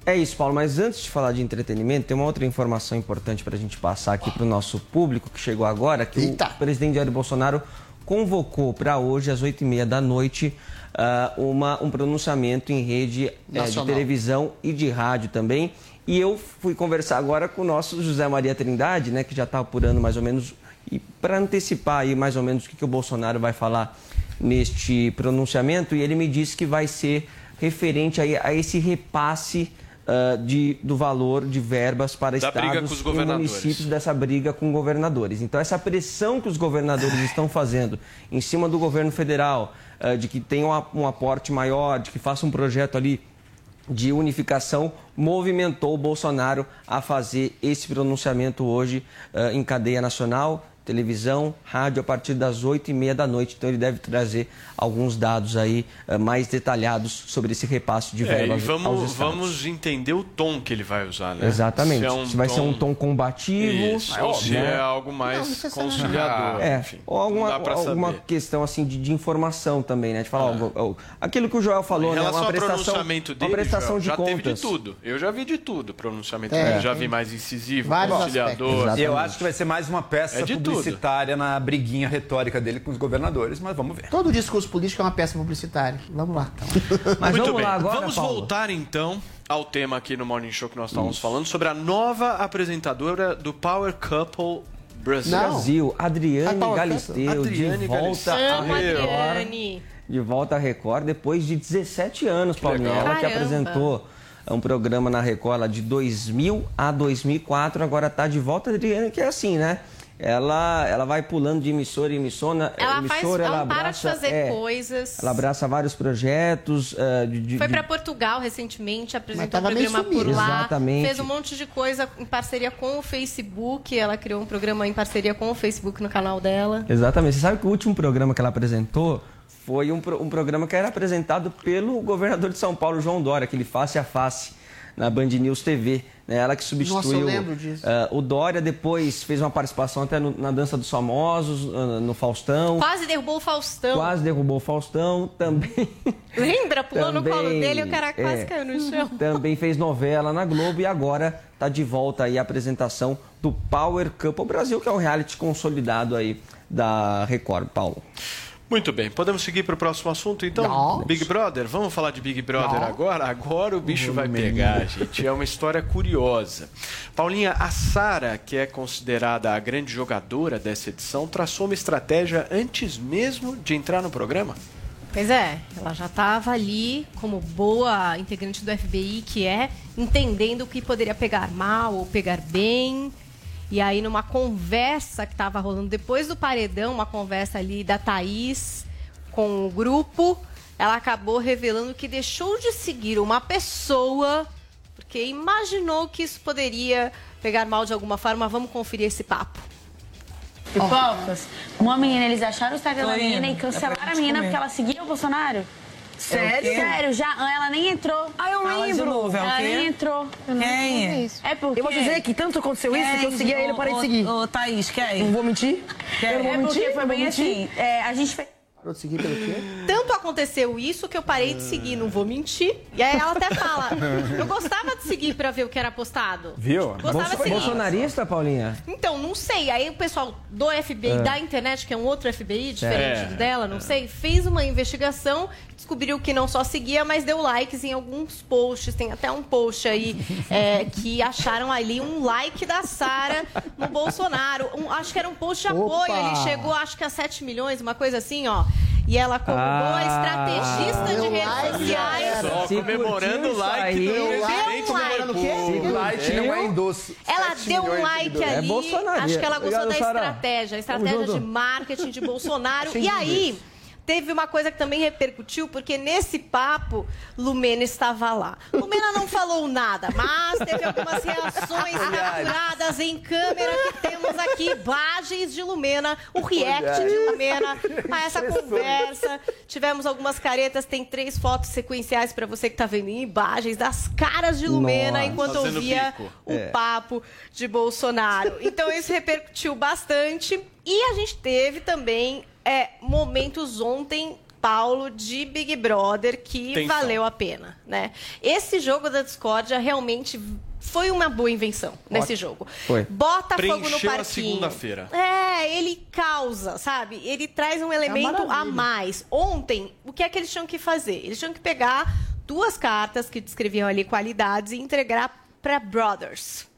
Speaker 7: É isso, Paulo, mas antes de falar de entretenimento, tem uma outra informação importante para a gente passar aqui para o nosso público que chegou agora, que
Speaker 8: Eita.
Speaker 7: o presidente Jair Bolsonaro convocou para hoje, às 8h30 da noite, ah, uma, um pronunciamento em rede eh, de televisão e de rádio também. E eu fui conversar agora com o nosso José Maria Trindade, né, que já está apurando mais ou menos, e para antecipar aí mais ou menos o que, que o Bolsonaro vai falar neste pronunciamento, e ele me disse que vai ser referente aí a esse repasse ah, de, do valor de verbas para
Speaker 5: Da
Speaker 7: estados e municípios dessa briga com governadores. Então, essa pressão que os governadores estão fazendo em cima do governo federal, ah, de que tenha a- um aporte maior, de que faça um projeto ali de unificação, movimentou o Bolsonaro a fazer esse pronunciamento hoje ah, em cadeia nacional. Televisão, rádio a partir das 8 e meia da noite. Então ele deve trazer alguns dados aí eh, mais detalhados sobre esse repasse de
Speaker 5: É, e
Speaker 7: verbas aos
Speaker 5: vamos,
Speaker 7: estados.
Speaker 5: vamos entender o tom que ele vai usar, né?
Speaker 7: Exatamente.
Speaker 5: Se, é um
Speaker 7: Se vai ser um tom combativo,
Speaker 5: Isso, ou se
Speaker 7: né?
Speaker 5: é algo mais conciliador.
Speaker 7: É,
Speaker 5: enfim,
Speaker 7: ou alguma,
Speaker 5: não
Speaker 7: alguma questão assim de, de informação também, né? De falar, ó, ó, aquilo que o Joel falou,
Speaker 5: Em
Speaker 7: né?
Speaker 5: relação
Speaker 7: Uma
Speaker 5: ao
Speaker 7: prestação,
Speaker 5: pronunciamento dele,
Speaker 7: uma prestação
Speaker 5: Joel,
Speaker 7: de
Speaker 5: já
Speaker 7: contas.
Speaker 5: teve de tudo. Eu já vi de tudo o pronunciamento
Speaker 9: É.
Speaker 5: dele. Já vi mais incisivo,
Speaker 9: Vários
Speaker 5: conciliador.
Speaker 9: E eu acho que vai ser mais uma peça
Speaker 5: É de tudo.
Speaker 9: Publicitária na briguinha retórica dele com os governadores, mas vamos ver.
Speaker 8: Todo discurso político é uma peça publicitária. Vamos lá.
Speaker 5: Muito bem. vamos voltar então ao tema aqui no Morning Show que nós estávamos falando sobre a nova apresentadora do Power Couple Brasil.
Speaker 7: Brasil, Adriane
Speaker 5: Power
Speaker 7: Galisteu.
Speaker 5: Adriane
Speaker 7: de volta
Speaker 5: Galisteu.
Speaker 7: à Record.
Speaker 6: Adriane.
Speaker 7: De volta à Record depois de 17 anos. Ela que apresentou um programa na Record lá de 2000 a 2004, agora tá de volta. Adriane, que é assim, né? Ela, ela vai pulando de emissora em emissora.
Speaker 6: Ela faz,
Speaker 7: emissora,
Speaker 6: ela,
Speaker 7: ela
Speaker 6: para de
Speaker 7: abraça,
Speaker 6: fazer
Speaker 7: é,
Speaker 6: coisas.
Speaker 7: Ela abraça vários projetos. eh, de, de-
Speaker 6: Foi para Portugal recentemente, apresentou um programa por lá.
Speaker 7: Exatamente.
Speaker 6: Fez um monte de coisa em parceria com o Facebook. Ela criou um programa em parceria com o Facebook no canal dela.
Speaker 7: Exatamente. Você sabe que o último programa que ela apresentou foi um, um programa que era apresentado pelo governador de São Paulo, João Dória, aquele face a face na Band News TV. Né? Ela que substituiu
Speaker 8: Nossa, eu lembro disso.
Speaker 7: ah, o Dória, depois fez uma participação até no- na Dança dos Famosos, ah, no Faustão.
Speaker 6: Quase derrubou o Faustão.
Speaker 7: Quase derrubou o Faustão. Também,
Speaker 6: Lembra? Pulou no colo
Speaker 7: Também,
Speaker 6: dele e o cara quase
Speaker 7: é.
Speaker 6: caiu no chão.
Speaker 7: também fez novela na Globo e agora está de volta aí a apresentação do Power Couple Brasil, que é um reality consolidado aí da Record, Paulo.
Speaker 5: Muito bem, podemos seguir para o próximo assunto então? Big Brother, vamos falar de Big Brother agora? Agora o bicho vai pegar, gente. É uma história curiosa. Paulinha, a Sara, que é considerada a grande jogadora dessa edição, traçou uma estratégia antes mesmo de entrar no programa?
Speaker 6: Pois é, ela já estava ali como boa integrante do FBI, que é, entendendo o que poderia pegar mal ou pegar bem. E aí, numa conversa que estava rolando depois do paredão, uma conversa ali da Thaís com o grupo, ela acabou revelando que deixou de seguir uma pessoa porque imaginou que isso poderia pegar mal de alguma forma. Vamos conferir esse papo.
Speaker 16: Pipocas, uma menina, eles acharam o Instagram da menina e cancelaram
Speaker 17: É
Speaker 16: a menina
Speaker 17: comer.
Speaker 16: porque ela seguia o Bolsonaro.
Speaker 17: Sério?
Speaker 16: Sério, já, ela nem entrou.
Speaker 17: Ah, eu
Speaker 16: Fala de
Speaker 17: lembro.
Speaker 16: novo,
Speaker 17: É o
Speaker 16: ela nem entrou.
Speaker 17: Quem?
Speaker 16: É porque...
Speaker 17: Eu vou dizer que tanto aconteceu isso que eu
Speaker 16: Quem?
Speaker 17: seguia ele e parei de seguir.
Speaker 16: ô,
Speaker 17: Thaís, quem? Não vou mentir.
Speaker 16: É
Speaker 17: Eu não vou
Speaker 16: porque
Speaker 17: mentir.
Speaker 16: foi bem
Speaker 17: mentir.
Speaker 16: assim, é, a gente fez...
Speaker 8: Parou de seguir pelo quê?
Speaker 6: Tanto aconteceu isso que eu parei de seguir, não vou mentir. E aí ela até fala: eu gostava de seguir pra ver o que era postado.
Speaker 7: Viu?
Speaker 6: Gostava de
Speaker 7: Bolso-
Speaker 6: seguir.
Speaker 7: Bolsonarista, Paulinha?
Speaker 6: Então, não sei. Aí o pessoal do FBI,
Speaker 7: É.
Speaker 6: da internet, que é um outro FBI diferente
Speaker 7: É.
Speaker 6: do dela, não sei, fez uma investigação, descobriu que não só seguia, mas deu likes em alguns posts. Tem até um post aí é, que acharam ali um like da Sara no Bolsonaro. Um- acho que era um post de apoio.
Speaker 8: Opa!
Speaker 6: Ele chegou, acho que a 7 milhões, uma coisa assim, ó. E ela, como
Speaker 7: Ah,
Speaker 6: estrategista de redes
Speaker 8: like,
Speaker 6: sociais.
Speaker 5: Só comemorando o like do presidente
Speaker 6: um
Speaker 5: da
Speaker 6: like.
Speaker 9: Não é endosso.
Speaker 6: Ela deu um like.
Speaker 7: É
Speaker 6: ali.
Speaker 7: bolsonarista.
Speaker 6: acho que ela gostou
Speaker 7: Obrigado,
Speaker 6: da estratégia, a estratégia de marketing de Bolsonaro. E aí. Teve uma coisa que também repercutiu, porque nesse papo, Lumena estava lá. Lumena não falou nada, mas teve algumas reações capturadas em câmera que temos aqui, imagens de Lumena, o react de Lumena a essa conversa. Tivemos algumas caretas, tem três fotos sequenciais para você que tá vendo imagens das caras de Lumena
Speaker 7: Nossa.
Speaker 6: enquanto
Speaker 5: Fazendo
Speaker 6: ouvia
Speaker 5: bico.
Speaker 6: o
Speaker 7: É.
Speaker 6: papo de Bolsonaro. Então isso repercutiu bastante. E a gente teve também é, momentos ontem, Paulo, de Big Brother que
Speaker 5: Tensão.
Speaker 6: valeu a pena, né? Esse jogo da discórdia realmente foi uma boa invenção nesse jogo.
Speaker 7: Foi.
Speaker 6: Bota fogo no
Speaker 5: Preencheu a
Speaker 6: parquinho.
Speaker 5: segunda-feira.
Speaker 6: É, ele causa, sabe? Ele traz um elemento a
Speaker 8: maravilha.
Speaker 6: mais. Ontem, o que é que eles tinham que fazer? Eles tinham que pegar duas cartas que descreviam ali qualidades e entregar para brothers.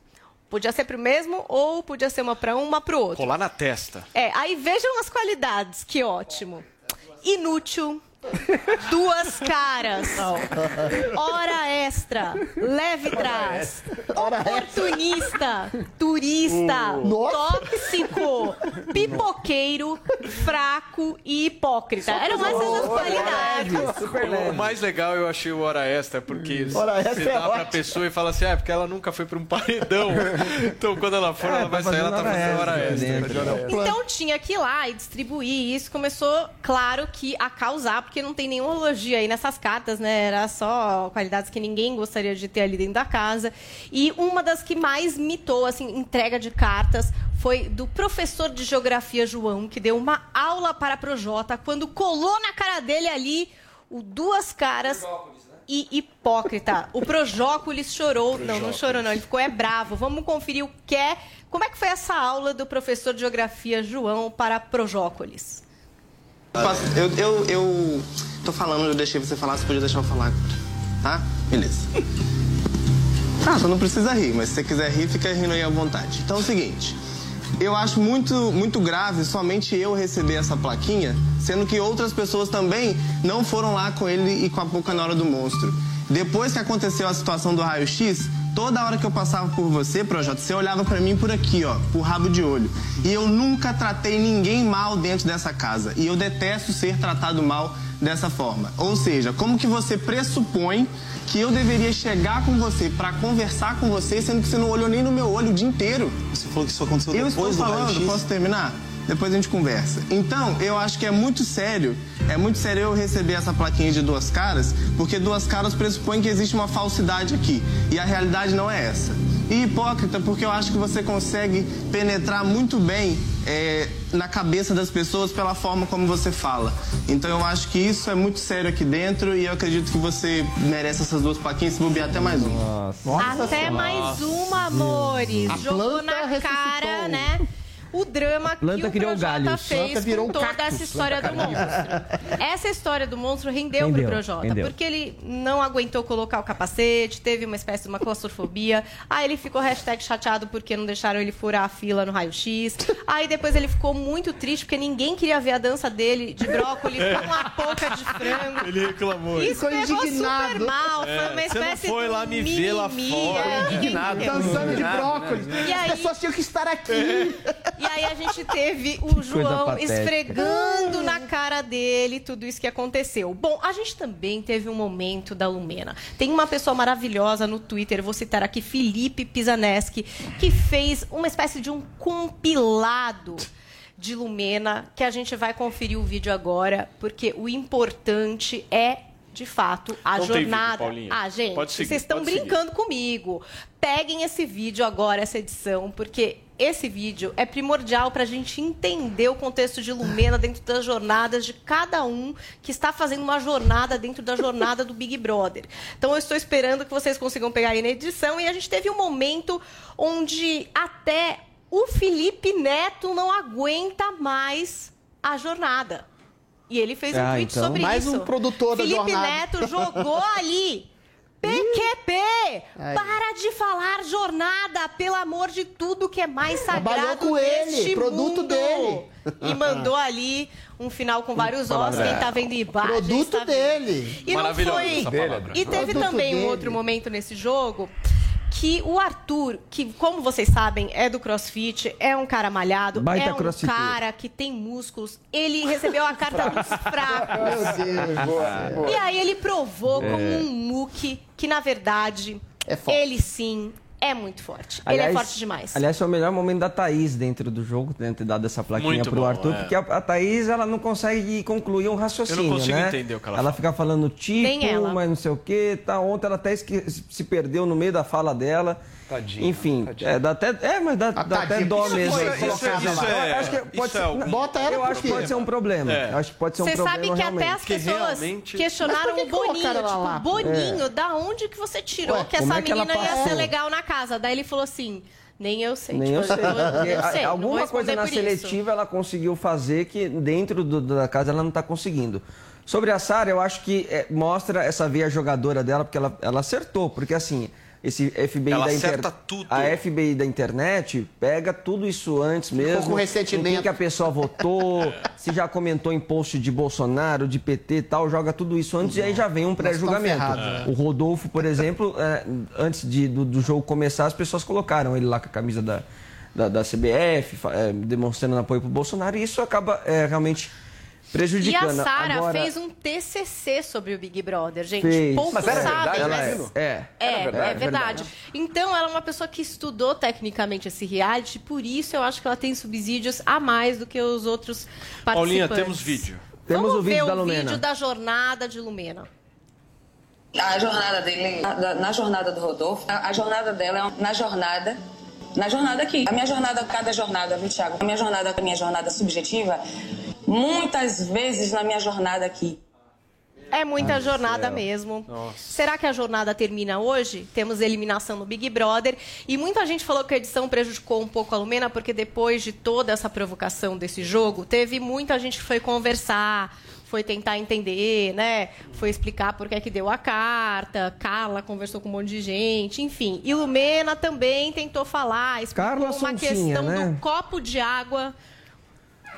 Speaker 6: Podia ser pro mesmo ou podia ser uma para um, uma pro outro.
Speaker 5: Colar na testa.
Speaker 6: É, aí vejam as qualidades, que ótimo. Inútil. Duas caras. Hora extra. Leve trás. Oportunista. Turista. Tóxico. Pipoqueiro. fraco e hipócrita. Eram essas as qualidades.
Speaker 5: O mais legal eu achei o hora extra, porque
Speaker 8: Hora extra
Speaker 5: você
Speaker 8: é
Speaker 5: dá pra
Speaker 8: ótimo.
Speaker 5: pessoa e fala assim, ah, é porque ela nunca foi pra um paredão. então quando ela for, ela vai sair, ela tá fazendo hora extra.
Speaker 6: Então tinha que ir lá e distribuir. E isso começou, claro, que a causar, porque não tem nenhuma elogio aí nessas cartas, né? Era só qualidades que ninguém gostaria de ter ali dentro da casa. E uma das que mais mitou, assim, entrega de cartas, foi do professor de geografia João, que deu uma aula para a Projota, quando colou na cara dele ali o duas caras e hipócrita. O Projócolis chorou. Não, não chorou, não. Ele ficou é bravo. Vamos conferir o que é. Como é que foi essa aula do professor de geografia João para Projócolis?
Speaker 18: Eu, eu, eu tô falando, eu deixei você falar, você podia deixar eu falar. Tá? Beleza. Tá, só não precisa rir, mas se você quiser rir, fica rindo aí à vontade. Então é o seguinte. Eu acho muito, muito grave somente eu receber essa plaquinha, sendo que outras pessoas também não foram lá com ele e com a boca na hora do monstro. Depois que aconteceu a situação do raio-x, toda hora que eu passava por você, Projota, você olhava pra mim por aqui, ó, por rabo de olho. E eu nunca tratei ninguém mal dentro dessa casa. E eu detesto ser tratado mal dessa forma. Ou seja, como que você pressupõe que eu deveria chegar com você pra conversar com você, sendo que você não olhou nem no meu olho o dia inteiro?
Speaker 19: Você falou que isso aconteceu
Speaker 18: Eu
Speaker 19: depois
Speaker 18: estou
Speaker 19: do
Speaker 18: falando,
Speaker 19: raio-x?
Speaker 18: posso terminar? Depois a gente conversa. Então, eu acho que é muito sério, é muito sério eu receber essa plaquinha de duas caras, porque duas caras pressupõem que existe uma falsidade aqui. E a realidade não é essa. E hipócrita, porque eu acho que você consegue penetrar muito bem é, na cabeça das pessoas pela forma como você fala. Então eu acho que isso é muito sério aqui dentro e eu acredito que você merece essas duas plaquinhas, se bobear até mais uma.
Speaker 6: Até mais uma, amores.
Speaker 18: A
Speaker 6: Jogou na
Speaker 18: ressuscitou.
Speaker 6: cara, né? O drama que
Speaker 18: Planta
Speaker 6: o
Speaker 18: criou
Speaker 6: Projota
Speaker 18: galhos.
Speaker 6: fez
Speaker 18: Planta virou
Speaker 6: com
Speaker 18: um
Speaker 6: toda
Speaker 18: cactus.
Speaker 6: essa história do monstro. Essa história do monstro rendeu,
Speaker 18: Rendeu,
Speaker 6: pro Projota,
Speaker 18: rendeu.
Speaker 6: porque ele não aguentou colocar o capacete, teve uma espécie de uma claustrofobia. Aí ele ficou hashtag chateado porque não deixaram ele furar a fila no raio-x. Aí depois ele ficou muito triste porque ninguém queria ver a dança dele de brócolis com a polca de frango.
Speaker 5: Ele reclamou.
Speaker 6: Isso
Speaker 8: Ficou indignado.
Speaker 6: super mal, foi
Speaker 5: É,
Speaker 6: uma
Speaker 5: você não
Speaker 6: espécie
Speaker 5: foi
Speaker 6: de
Speaker 5: lá me ver lá fora.
Speaker 6: é,
Speaker 5: Indignado.
Speaker 6: ninguém-
Speaker 8: Dançando de brócolis.
Speaker 5: né?
Speaker 6: E aí-
Speaker 8: As pessoas tinham que estar aqui.
Speaker 6: E aí a gente teve o João
Speaker 8: patética.
Speaker 6: esfregando na cara dele tudo isso que aconteceu. Bom, a gente também teve um momento da Lumena. Tem uma pessoa maravilhosa no Twitter, vou citar aqui, Felipe Pisaneschi, que fez uma espécie de um compilado de Lumena, que a gente vai conferir o vídeo agora, porque o importante é de fato, a
Speaker 5: Não tem vídeo,
Speaker 6: jornada. Ah, gente,
Speaker 5: Pode seguir,
Speaker 6: vocês estão
Speaker 5: pode seguir.
Speaker 6: brincando comigo. Peguem esse vídeo agora, essa edição, porque esse vídeo é primordial para a gente entender o contexto de Lumena dentro das jornadas de cada um que está fazendo uma jornada dentro da jornada do Big Brother. Então eu estou esperando que vocês consigam pegar aí na edição e a gente teve um momento onde até o Felipe Neto não aguenta mais a jornada. E ele fez um
Speaker 8: Ah,
Speaker 6: tweet
Speaker 8: então,
Speaker 6: sobre
Speaker 8: mais
Speaker 6: isso.
Speaker 8: um produtor da
Speaker 6: Felipe
Speaker 8: jornada.
Speaker 6: Neto jogou ali. PQP!
Speaker 8: Aí.
Speaker 6: Para de falar jornada, pelo amor de tudo que é mais
Speaker 8: Trabalhou
Speaker 6: sagrado
Speaker 8: com ele,
Speaker 6: neste
Speaker 8: produto
Speaker 6: mundo.
Speaker 8: dele.
Speaker 6: E mandou ali um final com vários ossos. Quem tá vendo imagens
Speaker 8: Produto
Speaker 6: tá vendo.
Speaker 8: dele.
Speaker 6: E não foi. E teve
Speaker 8: Produto
Speaker 6: também um
Speaker 8: dele.
Speaker 6: outro momento nesse jogo que o Arthur, que como vocês sabem, é do CrossFit, é um cara malhado,
Speaker 7: Baita
Speaker 6: é um
Speaker 7: crossfiteiro.
Speaker 6: cara que tem músculos, ele recebeu a carta dos fracos.
Speaker 8: Meu Deus.
Speaker 19: Boa, boa.
Speaker 6: E aí ele provou
Speaker 7: É.
Speaker 6: como um muque que, na verdade, ele sim é muito forte. ele é forte demais.
Speaker 7: Aliás, foi o melhor momento da Thaís dentro do jogo, ter dado essa plaquinha
Speaker 5: Muito
Speaker 7: pro
Speaker 5: bom,
Speaker 7: Arthur,
Speaker 5: é.
Speaker 7: porque a, a Thaís ela não consegue concluir um raciocínio,
Speaker 5: Eu não consigo
Speaker 7: né?
Speaker 5: entender o que ela
Speaker 7: Ela
Speaker 5: fala.
Speaker 7: fica falando tipo, mas não sei o quê, tá? Ontem ela até se perdeu no meio da fala dela.
Speaker 9: Tadinha,
Speaker 7: Enfim,
Speaker 9: tadinha.
Speaker 7: é, dá até, é, mas dá, dá até dó
Speaker 8: isso
Speaker 7: mesmo.
Speaker 8: foi- isso é- isso
Speaker 5: é-
Speaker 7: Eu acho que pode
Speaker 5: é
Speaker 7: ser,
Speaker 5: algum-
Speaker 7: não,
Speaker 8: Bota ela
Speaker 7: eu
Speaker 8: por
Speaker 7: acho que pode ser um problema.
Speaker 5: É.
Speaker 7: Eu acho que pode ser um
Speaker 6: Você
Speaker 7: problema
Speaker 6: sabe que
Speaker 7: realmente.
Speaker 6: até as pessoas
Speaker 5: realmente-
Speaker 6: questionaram
Speaker 8: que
Speaker 6: o Boninho.
Speaker 8: colocaram ela
Speaker 6: Tipo,
Speaker 8: lá?
Speaker 6: Boninho, da onde que você tirou
Speaker 8: Ué,
Speaker 6: que essa
Speaker 7: é que
Speaker 6: menina ia
Speaker 7: passou?
Speaker 6: ser legal na casa? Daí ele falou assim, nem eu sei.
Speaker 7: Nem eu
Speaker 6: Tipo,
Speaker 7: sei.
Speaker 6: eu sei, não vou
Speaker 7: Alguma coisa na seletiva ela conseguiu fazer que dentro do- da casa ela não está conseguindo. Sobre a Sara, eu acho que é, mostra essa veia jogadora dela, porque ela, ela acertou. Porque assim, esse FBI
Speaker 5: Ela
Speaker 7: da
Speaker 5: acerta tudo.
Speaker 7: A FBI da internet pega tudo isso antes mesmo.
Speaker 8: com ressentimento.
Speaker 7: em Quem que a pessoa votou, se já comentou em post de Bolsonaro, de PT e tal, joga tudo isso antes e aí já vem um pré-julgamento.
Speaker 8: ferrados, né?
Speaker 7: O Rodolfo, por exemplo, é, antes de- do, do jogo começar, as pessoas colocaram ele lá com a camisa da, da, da CBF, é, demonstrando apoio pro Bolsonaro, e isso acaba é, realmente
Speaker 6: E
Speaker 7: prejudicando.
Speaker 6: a Sara
Speaker 7: Agora,
Speaker 6: fez um TCC sobre o Big Brother, gente.
Speaker 7: Fez.
Speaker 6: Poucos
Speaker 7: Mas era
Speaker 6: sabem,
Speaker 7: verdade
Speaker 6: mas...
Speaker 7: aquilo? É.
Speaker 6: É,
Speaker 7: Era verdade?
Speaker 6: é verdade. Então, ela é uma pessoa que estudou tecnicamente esse reality, por isso eu acho que ela tem subsídios a mais do que os outros participantes.
Speaker 5: Paulinha, temos vídeo.
Speaker 7: Temos
Speaker 6: Vamos
Speaker 7: o vídeo
Speaker 6: ver
Speaker 7: da
Speaker 6: o
Speaker 7: Lumena.
Speaker 6: vídeo da jornada de Lumena.
Speaker 19: A jornada dele, na, na jornada do Rodolfo, a, a jornada dela é na jornada, na jornada aqui. A minha jornada, cada jornada, viu, Thiago? A minha jornada, a minha jornada subjetiva, muitas vezes na minha jornada aqui.
Speaker 6: É muita
Speaker 19: Ai,
Speaker 6: jornada
Speaker 19: céu.
Speaker 6: mesmo.
Speaker 19: Nossa.
Speaker 6: Será que a jornada termina hoje? Temos eliminação no Big Brother. E muita gente falou que a edição prejudicou um pouco a Lumena, porque depois de toda essa provocação desse jogo, teve muita gente que foi conversar, foi tentar entender, né? Foi explicar por que é que deu a carta. Carla conversou com um monte de gente, enfim. E Lumena também tentou falar, explicou
Speaker 7: Carla
Speaker 6: uma
Speaker 7: Sonsinha,
Speaker 6: questão
Speaker 7: né?
Speaker 6: do copo de água.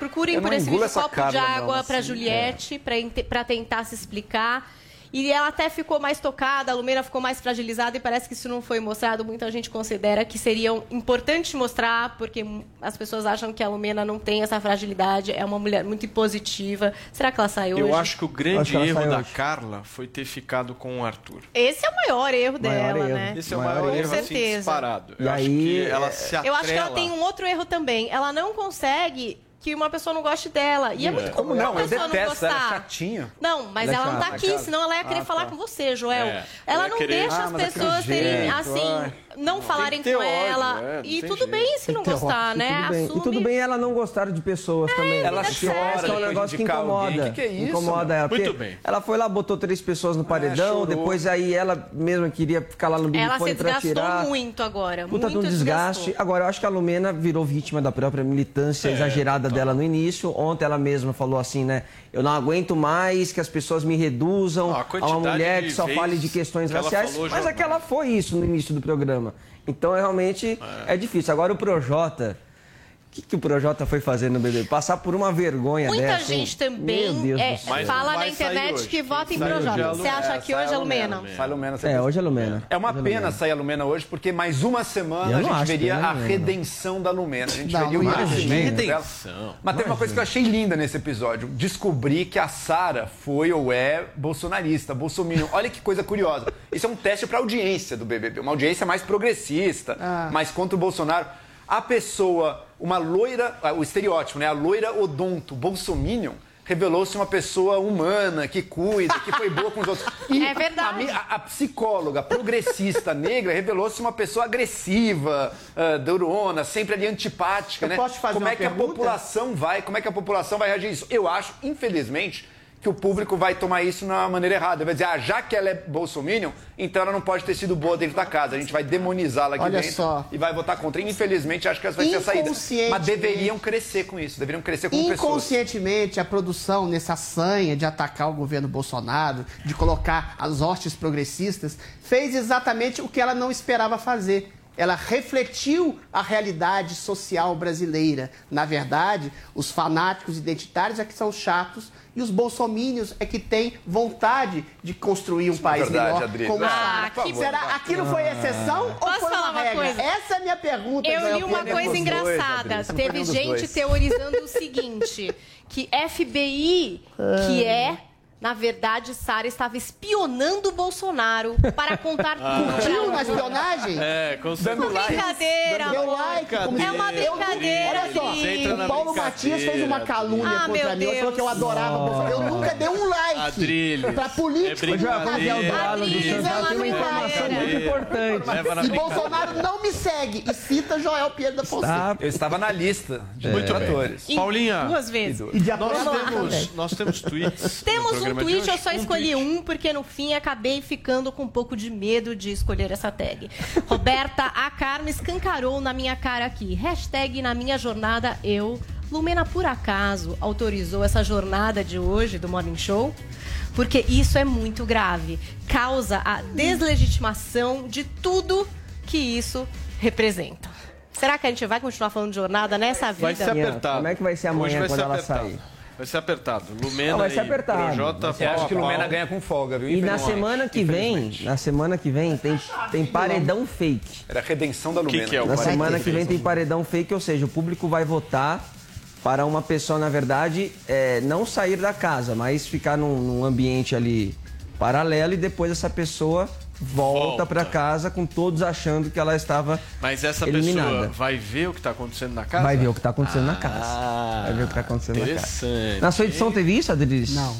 Speaker 6: Procurem
Speaker 7: Eu
Speaker 6: por esse vídeo copo de
Speaker 7: não,
Speaker 6: água para
Speaker 7: assim,
Speaker 6: Juliette, para tentar se explicar. E ela até ficou mais tocada, a Lumena ficou mais fragilizada e parece que isso não foi mostrado. Muita gente considera que seria importante mostrar, porque as pessoas acham que a Lumena não tem essa fragilidade, é uma mulher muito impositiva. Será que ela saiu
Speaker 5: Eu
Speaker 6: hoje?
Speaker 5: acho que o grande
Speaker 7: que
Speaker 5: erro da
Speaker 7: hoje.
Speaker 5: Carla foi ter ficado com o Arthur.
Speaker 6: Esse é o maior erro
Speaker 7: Maior
Speaker 6: dela,
Speaker 7: erro.
Speaker 6: né?
Speaker 5: Esse é o
Speaker 7: Maior
Speaker 5: maior,
Speaker 7: erro.
Speaker 5: assim, disparado. Eu
Speaker 7: E
Speaker 5: acho
Speaker 7: aí,
Speaker 5: que ela
Speaker 7: é-
Speaker 5: se
Speaker 6: Eu acho que ela
Speaker 5: atrela.
Speaker 6: tem um outro erro também. Ela não consegue que uma pessoa não goste dela. E é, muito comum
Speaker 9: Como não?
Speaker 6: uma
Speaker 9: Eu
Speaker 6: pessoa não
Speaker 9: detesto, ela é
Speaker 6: gostar.
Speaker 9: chatinho.
Speaker 6: Não, mas
Speaker 9: Ela é
Speaker 6: ela não tá aqui, senão ela ia querer
Speaker 9: Ah,
Speaker 6: falar
Speaker 9: tá.
Speaker 6: com você, Joel.
Speaker 5: É,
Speaker 6: ela não
Speaker 5: querer-
Speaker 6: deixa
Speaker 9: Ah,
Speaker 6: as
Speaker 9: aquele
Speaker 6: pessoas terem, assim,
Speaker 9: ai.
Speaker 6: não falarem com
Speaker 5: ódio,
Speaker 6: ela.
Speaker 5: é, não
Speaker 6: e tudo
Speaker 5: jeito.
Speaker 6: bem se não gostar, né?
Speaker 7: tudo bem.
Speaker 6: Assume.
Speaker 7: E tudo bem ela não gostar de pessoas também.
Speaker 9: Ela chora
Speaker 7: é um negócio que incomoda.
Speaker 9: Que que é isso,
Speaker 7: incomoda ela.
Speaker 5: Muito bem.
Speaker 7: Ela foi lá, botou três pessoas no paredão, depois aí ela mesma queria ficar lá no Big
Speaker 6: Ela se
Speaker 7: Fone pra
Speaker 6: desgastou
Speaker 7: tirar.
Speaker 6: muito agora.
Speaker 7: Puta de um desgaste. Agora, eu acho que a Lumena virou vítima da própria militância
Speaker 5: É,
Speaker 7: exagerada dela no início. Ontem ela mesma falou assim, né? Eu não aguento mais que as pessoas me reduzam
Speaker 5: Ah, a
Speaker 7: uma mulher que só fale de questões
Speaker 5: que
Speaker 7: raciais.
Speaker 5: falou,
Speaker 7: Mas aquela foi isso no início do programa. Então, é, realmente, é. difícil. Agora, o Projota... O que, que o Projota foi fazer no BBB? Passar por uma vergonha
Speaker 6: Muita
Speaker 7: dessa. hein?
Speaker 6: gente também
Speaker 7: Meu Deus
Speaker 6: é, fala na internet que vota em
Speaker 5: sai é
Speaker 6: Projota. Você acha que
Speaker 9: sai
Speaker 6: hoje é Lumena?
Speaker 9: Sai a Lumena.
Speaker 7: É, hoje é Lumena.
Speaker 9: É uma
Speaker 7: Hoje
Speaker 9: pena
Speaker 7: Lumena.
Speaker 9: sair a Lumena hoje, porque mais uma semana a
Speaker 7: não
Speaker 9: gente veria
Speaker 7: é
Speaker 9: a
Speaker 7: Lumena.
Speaker 9: redenção da Lumena. A gente
Speaker 8: Não,
Speaker 9: veria o
Speaker 8: imagina.
Speaker 9: dela.
Speaker 5: Redenção.
Speaker 9: Mas teve uma coisa que eu achei linda nesse episódio. Descobri que a Sara foi ou é bolsonarista, bolsominion. Olha que coisa curiosa. Isso é um teste para audiência do BBB. Uma audiência mais progressista,
Speaker 8: Ah.
Speaker 9: mais contra o Bolsonaro. A pessoa, uma loira, ah, o estereótipo, né? A loira odonto, bolsominion, revelou-se uma pessoa humana, que cuida, que foi boa com os outros. E
Speaker 6: É verdade.
Speaker 9: A, a- a psicóloga progressista negra revelou-se uma pessoa agressiva, uh, durona, sempre ali antipática,
Speaker 8: Eu
Speaker 9: né?
Speaker 8: posso te fazer
Speaker 9: como
Speaker 8: uma
Speaker 9: é que a
Speaker 8: pergunta?
Speaker 9: população vai, como é que a população vai reagir a isso? Eu acho, infelizmente, que o público vai tomar isso na maneira errada. Vai dizer, ah, já que ela é bolsominion, então ela não pode ter sido boa dentro da casa. A gente vai demonizá-la aqui
Speaker 8: Olha
Speaker 9: dentro
Speaker 8: só.
Speaker 9: e vai votar contra. Infelizmente, acho que essa vai ser a saída. Mas deveriam crescer com isso, deveriam crescer pessoas.
Speaker 8: Inconscientemente, a produção, nessa sanha de atacar o governo Bolsonaro, de colocar as hostes progressistas, fez exatamente o que ela não esperava fazer. Ela refletiu a realidade social brasileira. Na verdade, os fanáticos identitários é que são chatos e os bolsomínios é que têm vontade de construir um país
Speaker 9: verdade,
Speaker 8: melhor.
Speaker 9: Adri.
Speaker 8: Como
Speaker 9: Ah, favor,
Speaker 8: Será aquilo foi exceção ou
Speaker 6: Posso
Speaker 8: foi
Speaker 6: falar
Speaker 8: uma
Speaker 6: uma
Speaker 8: regra?
Speaker 6: coisa?
Speaker 8: Essa é a minha pergunta.
Speaker 6: Eu li uma coisa
Speaker 9: dois,
Speaker 6: engraçada. Teve gente
Speaker 9: dois.
Speaker 6: teorizando o seguinte: que FBI, que é. Na verdade, Sara estava espionando o Bolsonaro para contar tudo pra
Speaker 8: Curtiu na espionagem?
Speaker 5: É, com
Speaker 6: Uma
Speaker 5: certeza.
Speaker 6: brincadeira.
Speaker 8: Deu
Speaker 6: amor.
Speaker 8: like.
Speaker 6: É uma brincadeira,
Speaker 8: Olha só, o Paulo Matias fez uma calúnia
Speaker 6: Ah,
Speaker 8: contra
Speaker 6: meu
Speaker 8: mim. Ele falou que eu
Speaker 6: Deus.
Speaker 8: adorava Bolsonaro. Eu nunca dei um like
Speaker 5: Adrilles.
Speaker 8: pra político.
Speaker 5: É brincadeira.
Speaker 6: Adrilles, é uma
Speaker 7: tem uma informação
Speaker 6: brincadeira.
Speaker 7: muito importante.
Speaker 8: E
Speaker 5: brincadeira.
Speaker 8: Bolsonaro não me segue. E cita Joel Pedro da Fonseca.
Speaker 7: Tá.
Speaker 9: Eu estava na lista de
Speaker 5: Muito
Speaker 9: atores.
Speaker 5: Paulinha.
Speaker 6: Duas vezes.
Speaker 8: E de
Speaker 5: Nós temos, nós temos tweets.
Speaker 6: Temos um tweet,
Speaker 5: hoje.
Speaker 6: eu só
Speaker 5: Um
Speaker 6: escolhi
Speaker 5: tweet.
Speaker 6: um, porque no fim acabei ficando com um pouco de medo de escolher essa tag. Roberta A. Carmo escancarou na minha cara aqui. Hashtag na minha jornada eu. Lumena, por acaso, autorizou essa jornada de hoje do Morning Show? Porque isso é muito grave. Causa a deslegitimação de tudo que isso representa. Será que a gente vai continuar falando de jornada nessa vida?
Speaker 5: Vai ser apertado.
Speaker 7: Como é que vai ser amanhã
Speaker 5: vai
Speaker 7: quando
Speaker 5: ser
Speaker 7: ela
Speaker 5: apertado.
Speaker 7: sair?
Speaker 5: Vai ser apertado. Lumena
Speaker 7: Não, vai ser
Speaker 5: e
Speaker 7: apertado.
Speaker 5: Projota,
Speaker 7: Vai ser-
Speaker 5: pau
Speaker 9: Acho
Speaker 5: a
Speaker 9: que o Lumena
Speaker 5: pau.
Speaker 9: ganha com folga, viu?
Speaker 7: E na semana que vem, na semana que vem tem, tem paredão fake.
Speaker 9: Era a redenção da
Speaker 5: que
Speaker 9: Lumena.
Speaker 5: que é o
Speaker 7: Na semana que vem tem paredão fake, ou seja, o público vai votar para uma pessoa, na verdade, é, não sair da casa, mas ficar num, num ambiente ali paralelo e depois essa pessoa volta
Speaker 5: Volta.
Speaker 7: para casa com todos achando que ela estava
Speaker 5: Mas essa
Speaker 7: eliminada.
Speaker 5: pessoa vai ver o que está acontecendo na casa?
Speaker 7: Vai ver o que está acontecendo na
Speaker 5: Ah,
Speaker 7: casa. Vai ver o que está acontecendo na casa.
Speaker 5: Interessante.
Speaker 7: Na sua edição teve isso, Adriles?
Speaker 8: Não.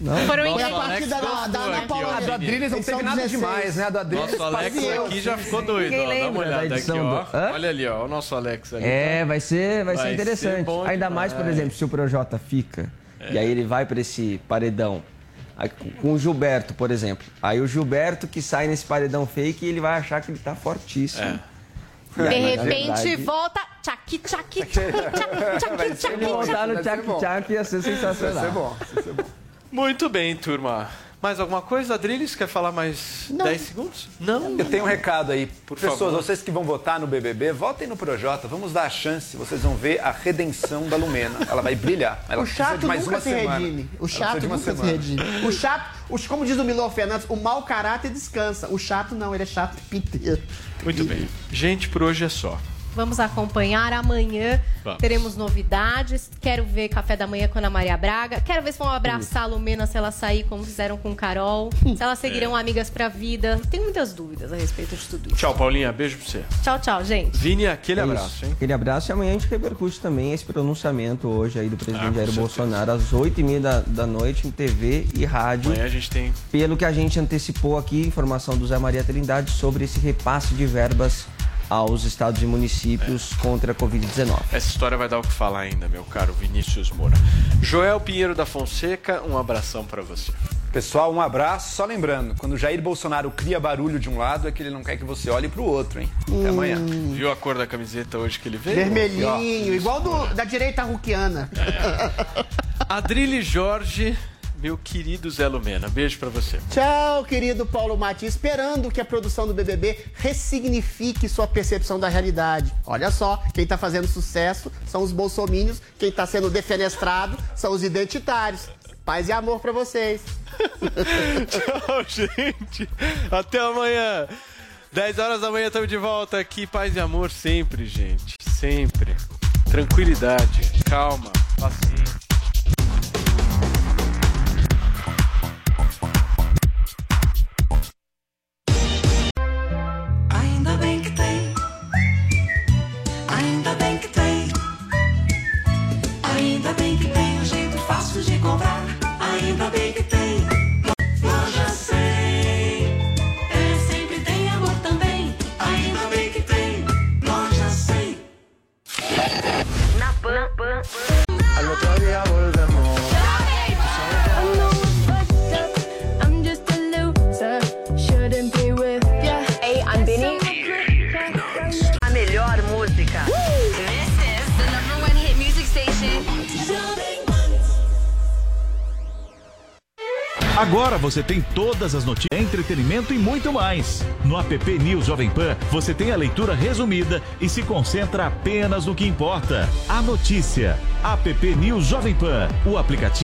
Speaker 7: Não?
Speaker 6: Foram
Speaker 8: Foi a partida da, da Ana Paula
Speaker 9: A do Adriles não teve nada
Speaker 8: 16.
Speaker 9: demais, né? A do Adriles
Speaker 5: Nosso Alex
Speaker 8: eu.
Speaker 5: aqui já ficou doido. Ó. Dá uma olhada aqui, ó.
Speaker 7: Hã?
Speaker 5: Olha ali, ó. O nosso Alex ali.
Speaker 7: É, vai ser, vai,
Speaker 5: Vai
Speaker 7: ser
Speaker 5: ser
Speaker 7: interessante.
Speaker 5: bom
Speaker 7: Ainda mais, por exemplo, se o Projota fica e aí ele vai para esse paredão aí com- o Gilberto, por exemplo. Aí o Gilberto que sai nesse paredão fake, ele vai achar que ele tá fortíssimo.
Speaker 5: É.
Speaker 6: De
Speaker 7: aí, na
Speaker 6: repente
Speaker 7: verdade,
Speaker 6: volta. Tchaqui, tchaqui, tchaqui,
Speaker 7: Se ele
Speaker 6: tchaqui,
Speaker 7: montar no
Speaker 9: bom.
Speaker 7: tchac ia ser sensacional.
Speaker 9: Ser bom, vai ser bom.
Speaker 5: Muito bem, turma. Mais alguma coisa, Adriles? Quer falar mais 10 segundos? Não.
Speaker 9: Eu tenho um recado aí.
Speaker 5: Por
Speaker 9: Pessoas,
Speaker 5: favor.
Speaker 9: vocês que vão votar no BBB, votem no Projota. Vamos dar a chance. Vocês vão ver a redenção da Lumena. Ela vai brilhar. Ela
Speaker 8: O chato
Speaker 9: de mais
Speaker 8: nunca
Speaker 9: uma
Speaker 8: se
Speaker 9: semana.
Speaker 8: redime. O chato
Speaker 9: de uma
Speaker 8: nunca se
Speaker 9: semana.
Speaker 8: redime. O chato, os- como diz o Milor Fernandes, o mau caráter descansa. O chato não, ele é chato inteiro.
Speaker 5: Muito bem. Gente, por hoje é só.
Speaker 6: Vamos acompanhar amanhã.
Speaker 5: Vamos.
Speaker 6: Teremos novidades. Quero ver café da manhã com a Ana Maria Braga. Quero ver se vão abraçar a Lumena se ela sair, como fizeram com Carol. Se elas seguirão amigas pra vida. Tenho muitas dúvidas a respeito de tudo isso.
Speaker 5: Tchau, Paulinha. Beijo pra você.
Speaker 6: Tchau, tchau, gente.
Speaker 5: Vini, aquele
Speaker 7: É isso.
Speaker 5: abraço, hein?
Speaker 7: Aquele abraço e amanhã a gente repercute também esse pronunciamento hoje aí do presidente
Speaker 5: Ah,
Speaker 7: Jair
Speaker 5: certeza.
Speaker 7: Bolsonaro às 8h30 da, da noite em TV e rádio.
Speaker 5: Amanhã a gente tem.
Speaker 7: Pelo que a gente antecipou aqui, informação do Zé Maria Trindade sobre esse repasse de verbas aos estados e municípios contra a Covid-19.
Speaker 5: Essa história vai dar o que falar ainda, meu caro Vinícius Moura. Joel Pinheiro da Fonseca, um abração pra você.
Speaker 9: Pessoal, um abraço. Só lembrando, quando o Jair Bolsonaro cria barulho de um lado, é que ele não quer que você olhe pro outro, hein? Até amanhã.
Speaker 5: Viu a cor da camiseta hoje que ele veio?
Speaker 8: Vermelhinho, igual do, da direita ruquiana.
Speaker 5: Adrile Jorge, meu querido Zé Lumena. Beijo pra você.
Speaker 8: Tchau, querido Paulo Mati. Esperando que a produção do BBB ressignifique sua percepção da realidade. Olha só, quem tá fazendo sucesso são os bolsomínios, quem tá sendo defenestrado são os identitários. Paz e amor pra vocês.
Speaker 5: Tchau, gente. Até amanhã. 10 horas da manhã estamos de volta aqui. Paz e amor sempre, gente. Sempre. Tranquilidade, calma, paciência.
Speaker 3: Você tem todas as notícias, entretenimento e muito mais. No app News Jovem Pan, você tem a leitura resumida e se concentra apenas no que importa. A notícia. App News Jovem Pan, o aplicativo.